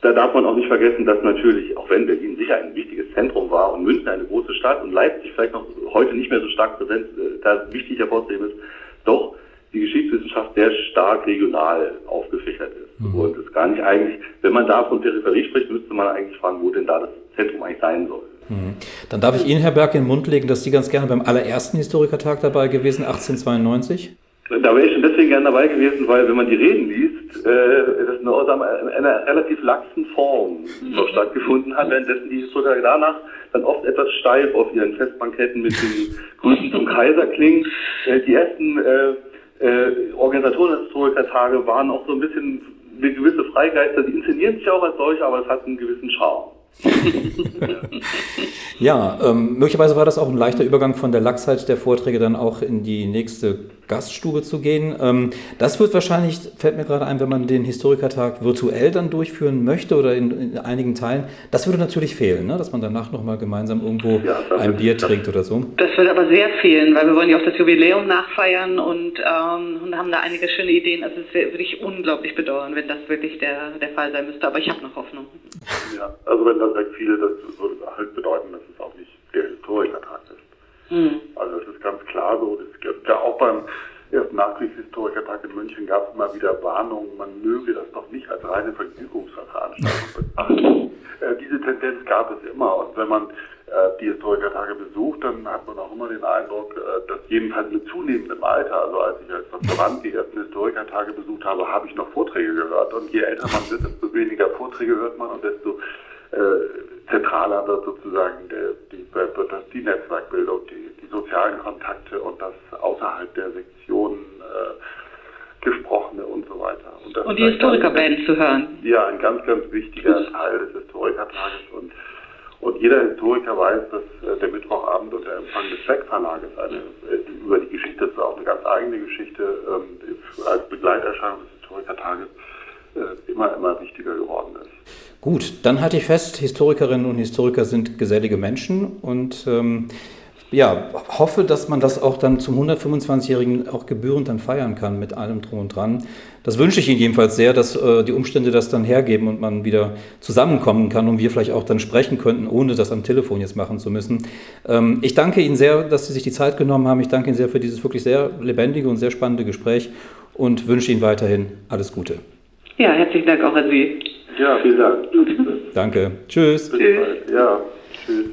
Da darf man auch nicht vergessen, dass natürlich, auch wenn Berlin sicher ein wichtiges Zentrum war und München eine große Stadt und Leipzig vielleicht noch heute nicht mehr so stark präsent, äh, da wichtig hervorzuheben ist, doch die Geschichtswissenschaft sehr stark regional aufgefächert ist. Mhm. Und es gar nicht eigentlich, wenn man da von Peripherie spricht, müsste man eigentlich fragen, wo denn da das Zentrum eigentlich sein soll. Mhm. Dann darf ich Ihnen, Herr Berg, in den Mund legen, dass Sie ganz gerne beim allerersten Historikertag dabei gewesen, 1892? Da wäre ich schon deswegen gerne dabei gewesen, weil wenn man die Reden liest, äh, das in einer, relativ laxen Form noch stattgefunden hat, währenddessen die Historiker danach dann oft etwas steif auf ihren Festbanketten mit den Grüßen zum Kaiser klingen. Äh, die ersten äh, äh, Organisatoren des Historikertage waren auch so ein bisschen eine gewisse Freigeister, die inszenieren sich auch als solche, aber es hat einen gewissen Charme. ja, ähm, möglicherweise war das auch ein leichter Übergang von der Lachsheit der Vorträge dann auch in die nächste Gaststube zu gehen. Ähm, das wird wahrscheinlich, fällt mir gerade ein, wenn man den Historikertag virtuell dann durchführen möchte oder in, in einigen Teilen, das würde natürlich fehlen, ne? dass man danach nochmal gemeinsam irgendwo ja, ein Bier trinkt oder so. Das wird aber sehr fehlen, weil wir wollen ja auch das Jubiläum nachfeiern und, ähm, und haben da einige schöne Ideen. Also es würde ich unglaublich bedauern, wenn das wirklich der, der Fall sein müsste, aber ich habe noch Hoffnung. Ja, also wenn das sagt viele, das würde halt bedeuten, dass es auch nicht der Historikertag ist. Mhm. Also es ist ganz klar so, es gibt ja auch beim ersten Nachkriegshistorikertag in München gab es immer wieder Warnungen, man möge das doch nicht als reine Vergnügungsveranstaltung betrachten. äh, diese Tendenz gab es immer und wenn man die Historikertage besucht, dann hat man auch immer den Eindruck, äh, dass jedenfalls mit zunehmendem Alter, also als ich als Doktorand die ersten Historikertage besucht habe, habe ich noch Vorträge gehört und je älter man wird, desto weniger Vorträge hört man und desto äh, zentraler wird sozusagen der, die, wird das, die Netzwerkbildung, die, die sozialen Kontakte und das außerhalb der Sektionen äh, gesprochene und so weiter. Und, und die Historikerband zu hören. Ja, ein ganz, ganz wichtiger Teil des Historikertages und und jeder Historiker weiß, dass äh, der Mittwochabend und der Empfang des Zweckverlages eine, äh, über die Geschichte, das ist auch eine ganz eigene Geschichte, ähm, als Begleiterscheinung des Historikertages äh, immer, immer wichtiger geworden ist. Gut, dann halte ich fest, Historikerinnen und Historiker sind gesellige Menschen und ähm, ja, hoffe, dass man das auch dann zum 125-Jährigen auch gebührend dann feiern kann mit allem drum und dran. Das wünsche ich Ihnen jedenfalls sehr, dass äh, die Umstände das dann hergeben und man wieder zusammenkommen kann und wir vielleicht auch dann sprechen könnten, ohne das am Telefon jetzt machen zu müssen. Ähm, ich danke Ihnen sehr, dass Sie sich die Zeit genommen haben. Ich danke Ihnen sehr für dieses wirklich sehr lebendige und sehr spannende Gespräch und wünsche Ihnen weiterhin alles Gute. Ja, herzlichen Dank auch an Sie. Ja, vielen Dank. Danke. Tschüss. Tschüss. Ja, tschüss.